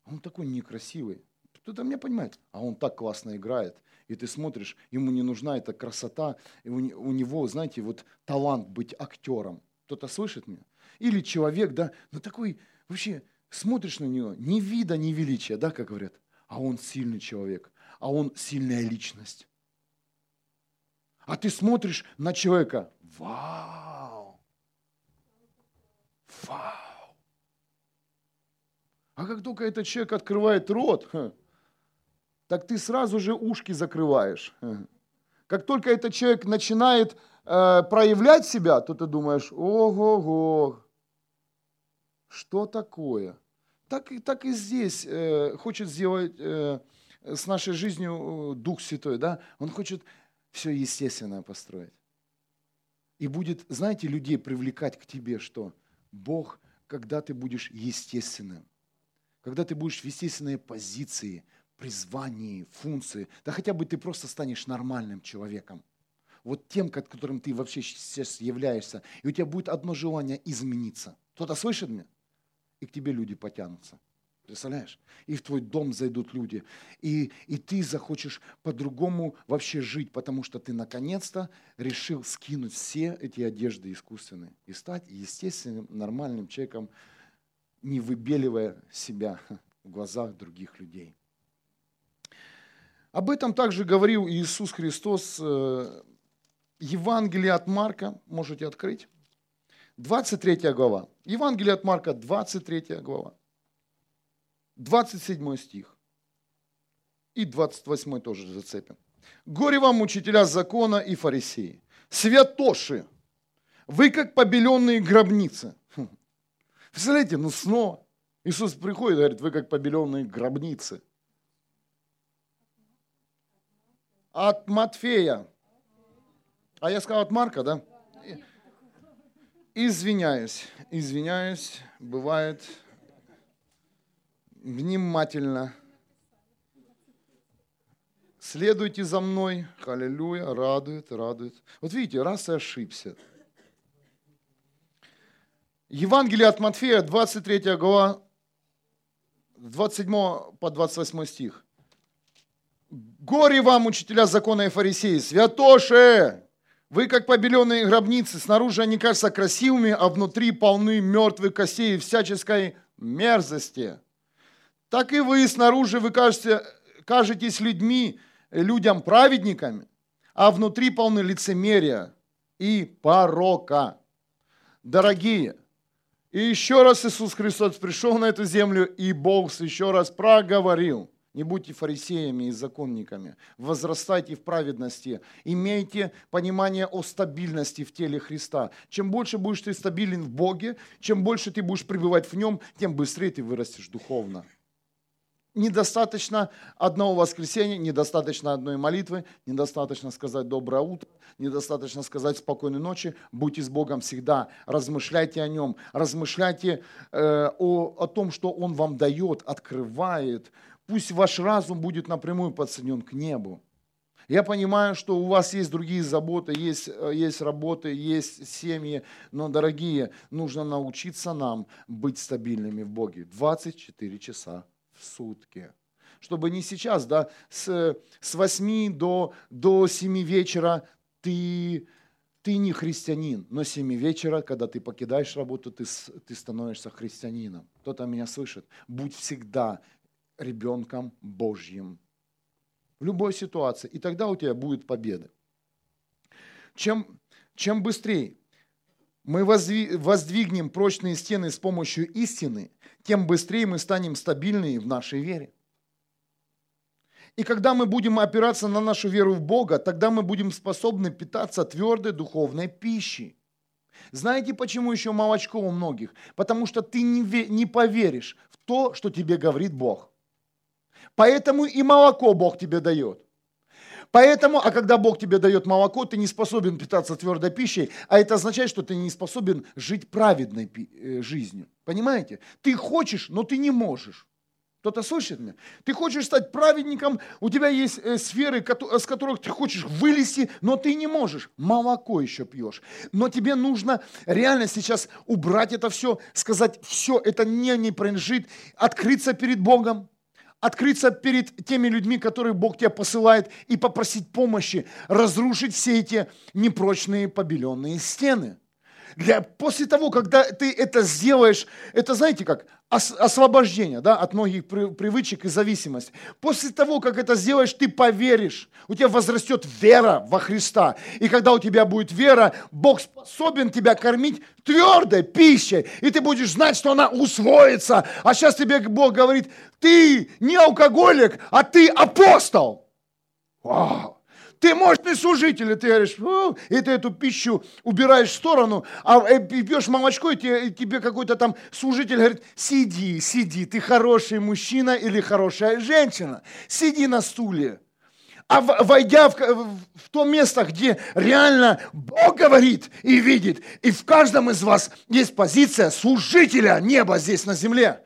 он такой некрасивый, кто-то меня понимает, а он так классно играет, и ты смотришь, ему не нужна эта красота, и у, у него, знаете, вот талант быть актером. Кто-то слышит меня? Или человек, да, ну такой, вообще, смотришь на него, ни вида, ни величия, да, как говорят, а он сильный человек, а он сильная личность. А ты смотришь на человека, вау, вау. А как только этот человек открывает рот, так ты сразу же ушки закрываешь. Как только этот человек начинает э, проявлять себя, то ты думаешь, ого-го, что такое? Так, и так и здесь э, хочет сделать э, с нашей жизнью э, Дух Святой, да? Он хочет все естественное построить. И будет, знаете, людей привлекать к тебе, что Бог, когда ты будешь естественным, когда ты будешь в естественной позиции – призвании, функции, да хотя бы ты просто станешь нормальным человеком. Вот тем, которым ты вообще сейчас являешься. И у тебя будет одно желание измениться. Кто-то слышит меня? И к тебе люди потянутся. Представляешь? И в твой дом зайдут люди. И, и ты захочешь по-другому вообще жить, потому что ты наконец-то решил скинуть все эти одежды искусственные и стать естественным, нормальным человеком, не выбеливая себя в глазах других людей. Об этом также говорил Иисус Христос. Э, Евангелие от Марка, можете открыть. 23 глава. Евангелие от Марка, 23 глава. 27 стих. И 28 тоже зацепим. Горе вам, учителя закона и фарисеи, святоши, вы как побеленные гробницы. Хм. Представляете, ну снова Иисус приходит и говорит, вы как побеленные гробницы. От Матфея. А я сказал от Марка, да? Извиняюсь, извиняюсь, бывает. внимательно. Следуйте за мной. Аллилуйя. Радует, радует. Вот видите, раз и ошибся. Евангелие от Матфея, 23 глава, 27 по 28 стих. Горе вам, учителя закона и фарисеи, святоши! Вы, как побеленные гробницы, снаружи они кажутся красивыми, а внутри полны мертвых костей и всяческой мерзости. Так и вы снаружи вы кажете, кажетесь людьми, людям праведниками, а внутри полны лицемерия и порока. Дорогие, и еще раз Иисус Христос пришел на эту землю, и Бог еще раз проговорил – не будьте фарисеями и законниками. Возрастайте в праведности. Имейте понимание о стабильности в теле Христа. Чем больше будешь ты стабилен в Боге, чем больше ты будешь пребывать в Нем, тем быстрее ты вырастешь духовно. Недостаточно одного воскресенья, недостаточно одной молитвы, недостаточно сказать доброе утро, недостаточно сказать спокойной ночи. Будьте с Богом всегда, размышляйте о Нем, размышляйте э, о, о том, что Он вам дает, открывает, Пусть ваш разум будет напрямую подсоединен к небу. Я понимаю, что у вас есть другие заботы, есть, э, есть работы, есть семьи, но, дорогие, нужно научиться нам быть стабильными в Боге 24 часа в сутки. Чтобы не сейчас, да, с, с 8 до, до 7 вечера ты, ты не христианин, но с 7 вечера, когда ты покидаешь работу, ты, ты становишься христианином. Кто-то меня слышит. Будь всегда ребенком Божьим. В любой ситуации. И тогда у тебя будет победа. Чем, чем быстрее мы воздвигнем прочные стены с помощью истины, тем быстрее мы станем стабильны в нашей вере. И когда мы будем опираться на нашу веру в Бога, тогда мы будем способны питаться твердой духовной пищей. Знаете, почему еще молочко у многих? Потому что ты не, не поверишь в то, что тебе говорит Бог. Поэтому и молоко Бог тебе дает. Поэтому, а когда Бог тебе дает молоко, ты не способен питаться твердой пищей, а это означает, что ты не способен жить праведной э, жизнью. Понимаете? Ты хочешь, но ты не можешь. Кто-то слышит меня? Ты хочешь стать праведником, у тебя есть э, сферы, с которых ты хочешь вылезти, но ты не можешь. Молоко еще пьешь. Но тебе нужно реально сейчас убрать это все, сказать, все, это не, не принадлежит, открыться перед Богом, открыться перед теми людьми, которые Бог тебя посылает, и попросить помощи, разрушить все эти непрочные побеленные стены. Для, после того, когда ты это сделаешь, это знаете как, ос, освобождение да, от многих привычек и зависимости. После того, как это сделаешь, ты поверишь, у тебя возрастет вера во Христа. И когда у тебя будет вера, Бог способен тебя кормить твердой пищей, и ты будешь знать, что она усвоится. А сейчас тебе Бог говорит, ты не алкоголик, а ты апостол. Вау! Ты мощный служитель, и ты говоришь, и ты эту пищу убираешь в сторону, а э, пьешь молочко, и тебе, тебе какой-то там служитель говорит, сиди, сиди, ты хороший мужчина или хорошая женщина, сиди на стуле. А войдя в, в то место, где реально Бог говорит и видит, и в каждом из вас есть позиция служителя неба здесь на земле.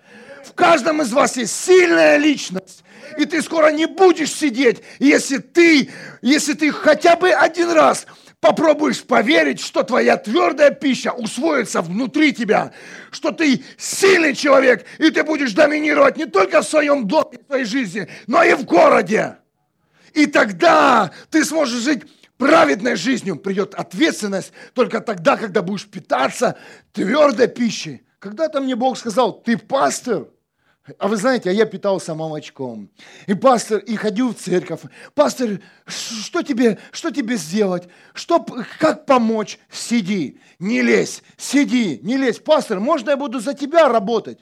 В каждом из вас есть сильная личность, и ты скоро не будешь сидеть, если ты, если ты хотя бы один раз попробуешь поверить, что твоя твердая пища усвоится внутри тебя, что ты сильный человек, и ты будешь доминировать не только в своем доме, в своей жизни, но и в городе. И тогда ты сможешь жить праведной жизнью. Придет ответственность только тогда, когда будешь питаться твердой пищей. Когда-то мне Бог сказал, ты пастор – а вы знаете, а я питался молочком. И пастор, и ходил в церковь. Пастор, что тебе, что тебе сделать? Что, как помочь? Сиди, не лезь, сиди, не лезь. Пастор, можно я буду за тебя работать?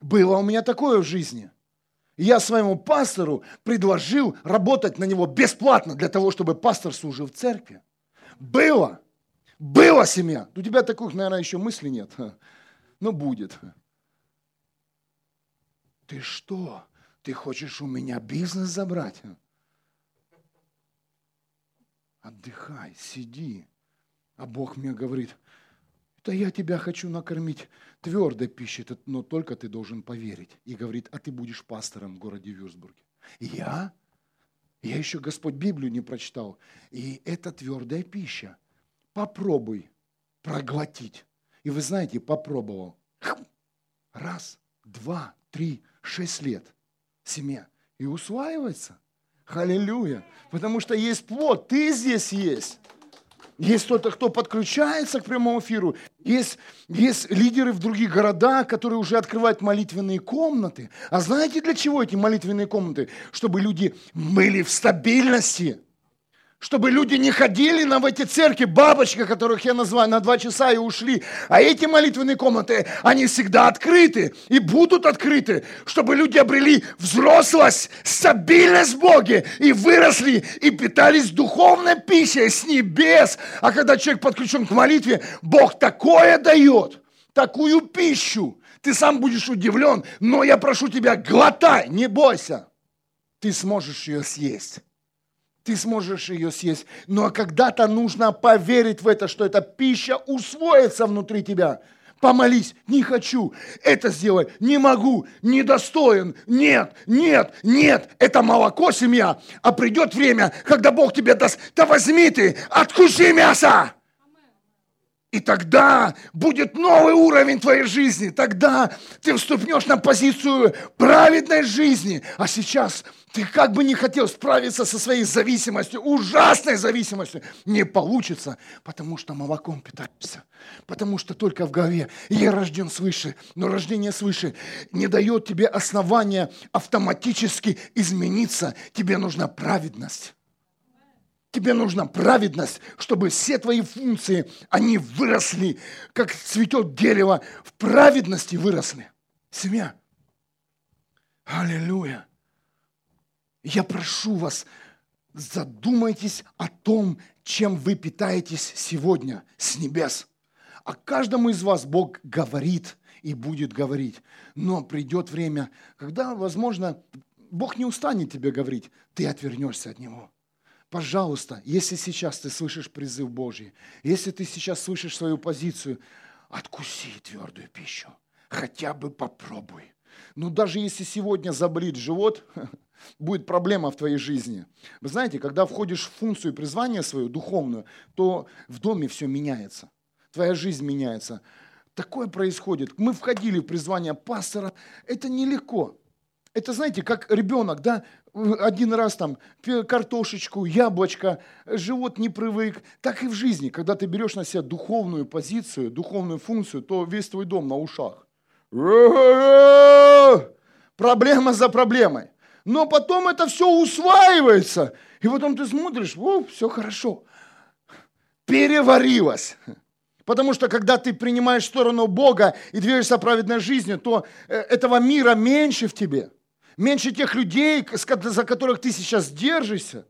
Было у меня такое в жизни. Я своему пастору предложил работать на него бесплатно для того, чтобы пастор служил в церкви. Было. Была семья. У тебя таких, наверное, еще мыслей нет. *laughs* Но будет. Ты что? Ты хочешь у меня бизнес забрать? Отдыхай, сиди. А Бог мне говорит, что я тебя хочу накормить твердой пищей, но только ты должен поверить. И говорит, а ты будешь пастором в городе Вюрсбурге. Я? Я еще, Господь, Библию не прочитал. И это твердая пища. Попробуй проглотить. И вы знаете, попробовал. Раз, два, три, шесть лет. Семья. И усваивается. Халилюя. Потому что есть плод. Ты здесь есть. Есть кто-то, кто подключается к прямому эфиру. Есть, есть лидеры в других городах, которые уже открывают молитвенные комнаты. А знаете, для чего эти молитвенные комнаты? Чтобы люди были в стабильности чтобы люди не ходили на в эти церкви, бабочка, которых я называю, на два часа и ушли. А эти молитвенные комнаты, они всегда открыты и будут открыты, чтобы люди обрели взрослость, стабильность в Боге и выросли и питались духовной пищей с небес. А когда человек подключен к молитве, Бог такое дает, такую пищу. Ты сам будешь удивлен, но я прошу тебя, глотай, не бойся. Ты сможешь ее съесть ты сможешь ее съесть. Но когда-то нужно поверить в это, что эта пища усвоится внутри тебя. Помолись, не хочу, это сделай, не могу, недостоин, нет, нет, нет, это молоко семья, а придет время, когда Бог тебе даст, да возьми ты, откуси мясо. И тогда будет новый уровень твоей жизни. Тогда ты вступнешь на позицию праведной жизни. А сейчас ты как бы не хотел справиться со своей зависимостью, ужасной зависимостью, не получится, потому что молоком питаешься. Потому что только в голове я рожден свыше, но рождение свыше не дает тебе основания автоматически измениться. Тебе нужна праведность. Тебе нужна праведность, чтобы все твои функции, они выросли, как цветет дерево, в праведности выросли. Семья. Аллилуйя. Я прошу вас, задумайтесь о том, чем вы питаетесь сегодня с небес. А каждому из вас Бог говорит и будет говорить. Но придет время, когда, возможно, Бог не устанет тебе говорить, ты отвернешься от Него. Пожалуйста, если сейчас ты слышишь призыв Божий, если ты сейчас слышишь свою позицию, откуси твердую пищу. Хотя бы попробуй. Ну, даже если сегодня заболит живот, *laughs* будет проблема в твоей жизни. Вы знаете, когда входишь в функцию призвания свою, духовную, то в доме все меняется. Твоя жизнь меняется. Такое происходит. Мы входили в призвание пастора. Это нелегко. Это, знаете, как ребенок, да, один раз там картошечку, яблочко, живот не привык. Так и в жизни, когда ты берешь на себя духовную позицию, духовную функцию, то весь твой дом на ушах. Проблема за проблемой. Но потом это все усваивается. И потом ты смотришь, о, все хорошо. Переварилось. Потому что когда ты принимаешь сторону Бога и движешься праведной жизнью, то э, этого мира меньше в тебе – меньше тех людей, за которых ты сейчас держишься.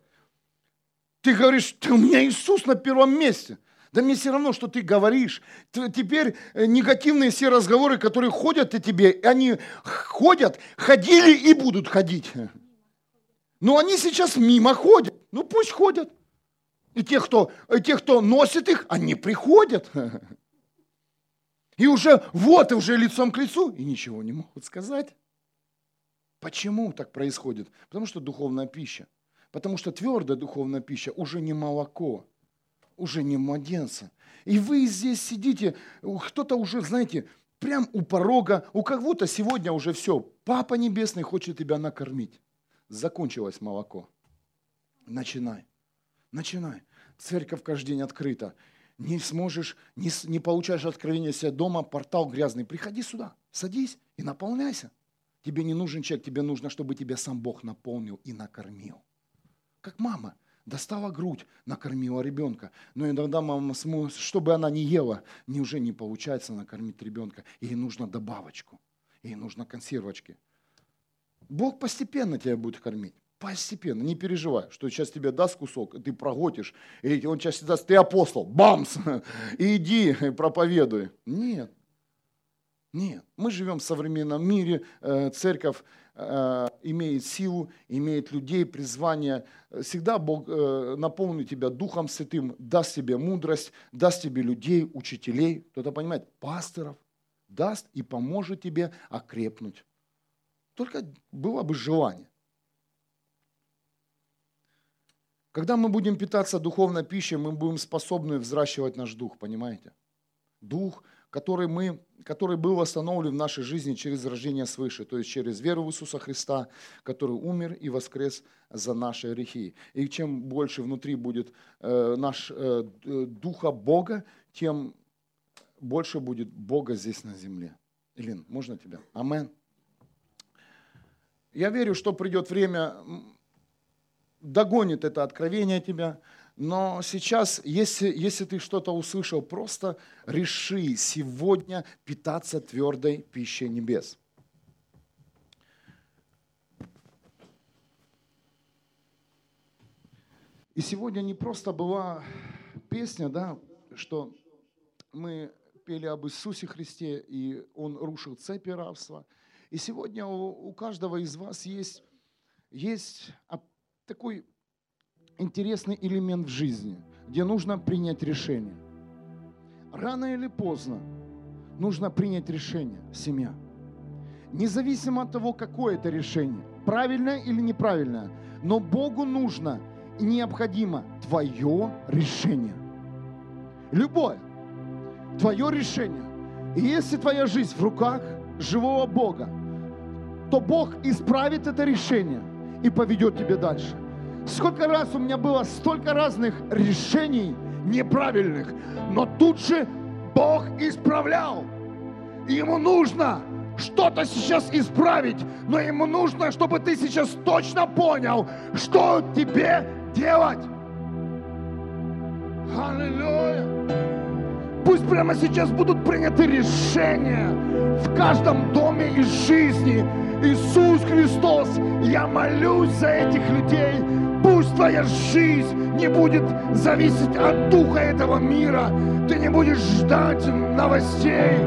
Ты говоришь, ты у меня Иисус на первом месте. Да мне все равно, что ты говоришь. Теперь э, негативные все разговоры, которые ходят о тебе, они ходят, ходили и будут ходить. Но они сейчас мимо ходят. Ну пусть ходят. И те, кто, и те, кто носит их, они приходят. *laughs* И уже вот, и уже лицом к лицу, и ничего не могут сказать. Почему так происходит? Потому что духовная пища. Потому что твердая духовная пища уже не молоко, уже не младенца. И вы здесь сидите, кто-то уже, знаете, прям у порога, у кого-то сегодня уже все, Папа Небесный хочет тебя накормить. Закончилось молоко. Начинай, начинай. Церковь каждый день открыта. Не сможешь, не, не получаешь откровения себя дома, портал грязный. Приходи сюда, садись и наполняйся. Тебе не нужен человек, тебе нужно, чтобы тебя сам Бог наполнил и накормил. Как мама достала грудь, накормила ребенка. Но иногда мама, чтобы она не ела, не уже не получается накормить ребенка. Ей нужно добавочку, ей нужно консервочки. Бог постепенно тебя будет кормить. Постепенно, не переживай, что сейчас тебе даст кусок, ты проглотишь, и он сейчас даст, ты апостол, бамс, *laughs* иди, проповедуй. Нет. Нет, мы живем в современном мире, э, церковь э, имеет силу, имеет людей, призвание. Всегда Бог э, наполнит тебя Духом Святым, даст тебе мудрость, даст тебе людей, учителей, кто-то понимает, пасторов, даст и поможет тебе окрепнуть. Только было бы желание. Когда мы будем питаться духовной пищей, мы будем способны взращивать наш дух, понимаете? Дух – который, мы, который был восстановлен в нашей жизни через рождение свыше, то есть через веру в Иисуса Христа, который умер и воскрес за наши грехи. И чем больше внутри будет э, наш э, Духа Бога, тем больше будет Бога здесь на земле. Илин, можно тебя? Амен. Я верю, что придет время, догонит это откровение тебя, но сейчас, если, если ты что-то услышал, просто реши сегодня питаться твердой пищей небес. И сегодня не просто была песня, да, что мы пели об Иисусе Христе, и Он рушил цепи рабства. И сегодня у, у каждого из вас есть, есть такой интересный элемент в жизни, где нужно принять решение. Рано или поздно нужно принять решение, семья. Независимо от того, какое это решение, правильное или неправильное, но Богу нужно и необходимо твое решение. Любое. Твое решение. И если твоя жизнь в руках живого Бога, то Бог исправит это решение и поведет тебя дальше. Сколько раз у меня было столько разных решений неправильных, но тут же Бог исправлял. Ему нужно что-то сейчас исправить, но ему нужно, чтобы ты сейчас точно понял, что тебе делать. Аллилуйя. Пусть прямо сейчас будут приняты решения в каждом доме и жизни. Иисус Христос, я молюсь за этих людей, Пусть твоя жизнь не будет зависеть от духа этого мира. Ты не будешь ждать новостей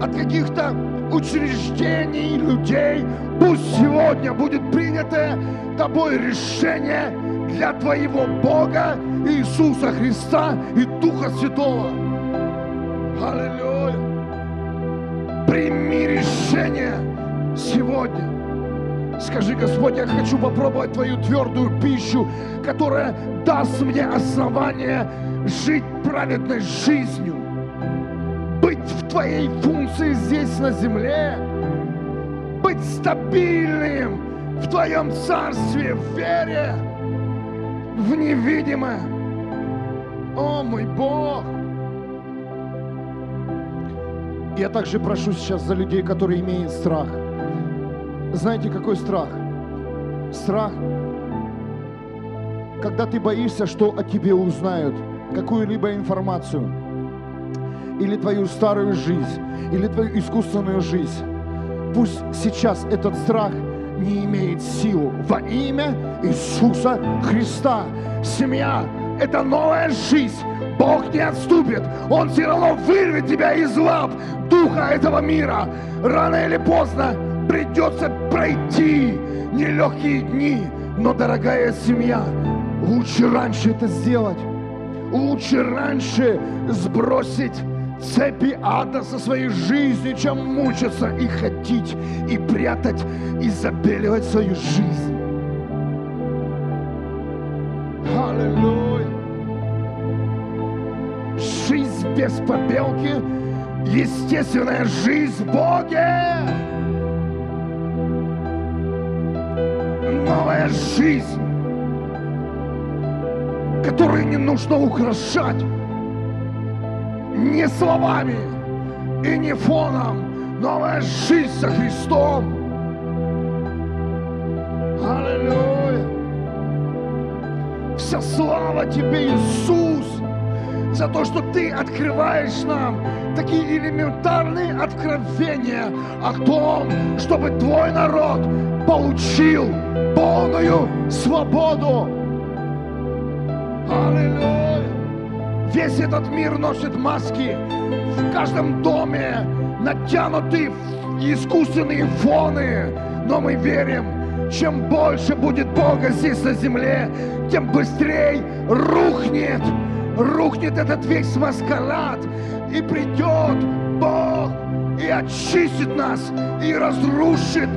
от каких-то учреждений, людей. Пусть сегодня будет принято тобой решение для твоего Бога Иисуса Христа и Духа Святого. Аллилуйя. Прими решение сегодня. Скажи, Господь, я хочу попробовать Твою твердую пищу, которая даст мне основание жить праведной жизнью, быть в Твоей функции здесь на земле, быть стабильным в Твоем царстве, в вере, в невидимое. О, мой Бог! Я также прошу сейчас за людей, которые имеют страх – знаете, какой страх? Страх, когда ты боишься, что о тебе узнают какую-либо информацию, или твою старую жизнь, или твою искусственную жизнь. Пусть сейчас этот страх не имеет силу во имя Иисуса Христа. Семья – это новая жизнь. Бог не отступит. Он все равно вырвет тебя из лап духа этого мира. Рано или поздно придется пройти нелегкие дни, но, дорогая семья, лучше раньше это сделать. Лучше раньше сбросить цепи ада со своей жизни, чем мучиться и хотеть, и прятать, и забеливать свою жизнь. Аллилуйя. Жизнь без побелки, естественная жизнь в Боге. Новая жизнь, которую не нужно украшать не словами и не фоном. Новая жизнь со Христом. Аллилуйя. Вся слава Тебе, Иисус, за то, что Ты открываешь нам такие элементарные откровения о том, чтобы Твой народ получил полную свободу. Аллилуйя! Весь этот мир носит маски. В каждом доме натянуты искусственные фоны. Но мы верим, чем больше будет Бога здесь на земле, тем быстрее рухнет, рухнет этот весь маскарад, и придет Бог и очистит нас, и разрушит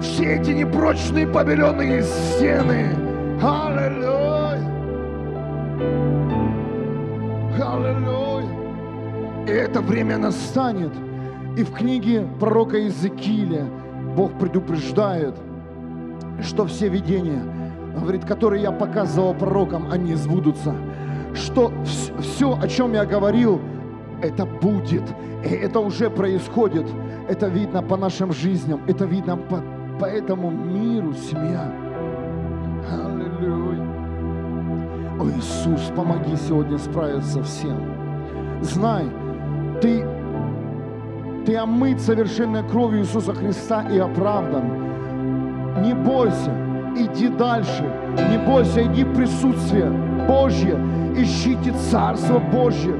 все эти непрочные побеленные стены. Аллилуйя! Аллилуйя! И это время настанет. И в книге пророка Иезекииля Бог предупреждает, что все видения, говорит, которые я показывал пророкам, они сбудутся. Что все, о чем я говорил, это будет. И это уже происходит. Это видно по нашим жизням. Это видно по, по этому миру, семья. Аллилуйя. О, Иисус, помоги сегодня справиться всем. Знай, ты, ты омыт совершенной кровью Иисуса Христа и оправдан. Не бойся, иди дальше. Не бойся, иди в присутствие Божье. Ищите Царство Божье.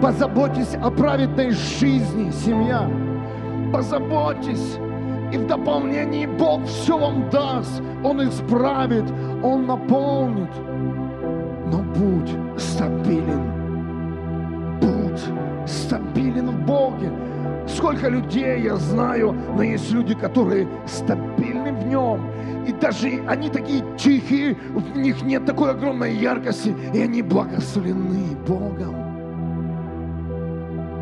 Позаботьтесь о праведной жизни, семья. Позаботьтесь. И в дополнении Бог все вам даст. Он исправит, Он наполнит. Но будь стабилен. Будь стабилен в Боге. Сколько людей я знаю, но есть люди, которые стабильны в нем. И даже они такие тихие, в них нет такой огромной яркости, и они благословлены Богом.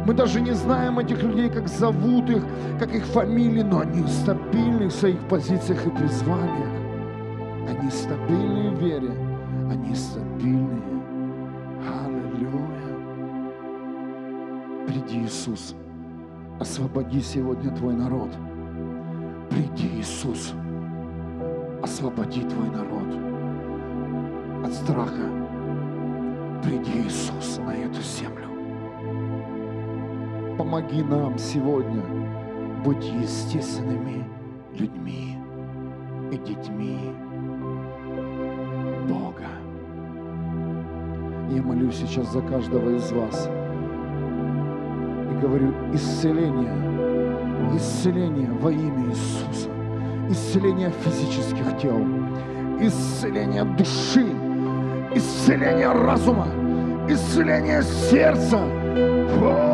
Мы даже не знаем этих людей, как зовут их, как их фамилии, но они стабильны в своих позициях и призваниях. Они стабильны в вере, они стабильные. Аллилуйя. Приди, Иисус. Освободи сегодня Твой народ. Приди, Иисус. Освободи Твой народ от страха. Приди, Иисус, на эту землю. Помоги нам сегодня быть естественными людьми и детьми Бога. Я молюсь сейчас за каждого из вас – говорю, исцеление, исцеление во имя Иисуса, исцеление физических тел, исцеление души, исцеление разума, исцеление сердца. О,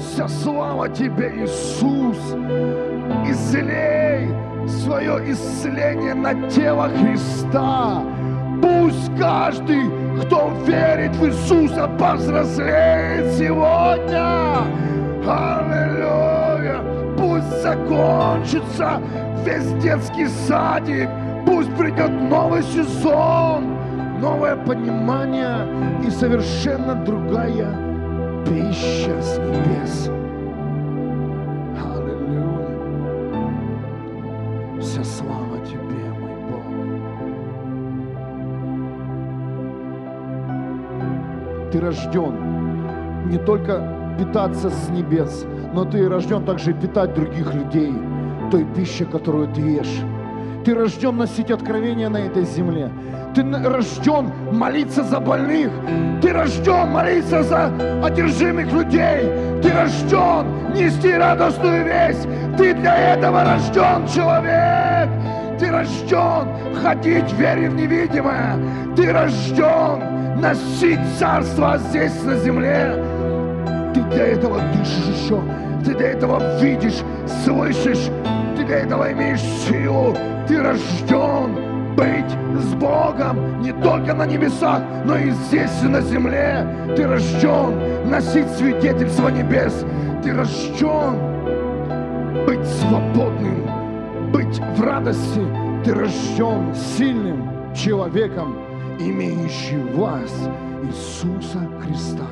вся слава Тебе, Иисус! Исцелей свое исцеление на тело Христа. Пусть каждый, кто верит в Иисуса, повзрослеет сегодня. Аллилуйя! Пусть закончится весь детский садик, пусть придет новый сезон, новое понимание и совершенно другая пища с небес. Аллилуйя! Вся слава Тебе, мой Бог. Ты рожден не только питаться с небес, но ты рожден также питать других людей той пищей, которую ты ешь. Ты рожден носить откровения на этой земле. Ты рожден молиться за больных. Ты рожден молиться за одержимых людей. Ты рожден нести радостную весть. Ты для этого рожден, человек. Ты рожден ходить вере в невидимое. Ты рожден носить царство здесь на земле. Ты для этого дышишь еще. Ты для этого видишь, слышишь. Ты для этого имеешь силу. Ты рожден быть с Богом не только на небесах, но и здесь, на земле. Ты рожден носить свидетельство небес. Ты рожден быть свободным, быть в радости. Ты рожден сильным человеком, имеющий власть Иисуса Христа.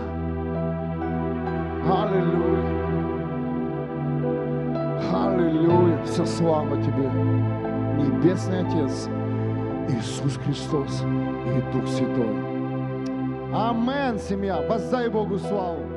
Аллилуйя. Аллилуйя. Вся слава Тебе. Небесный Отец, Иисус Христос и Дух Святой. Амен, семья. Воздай Богу славу.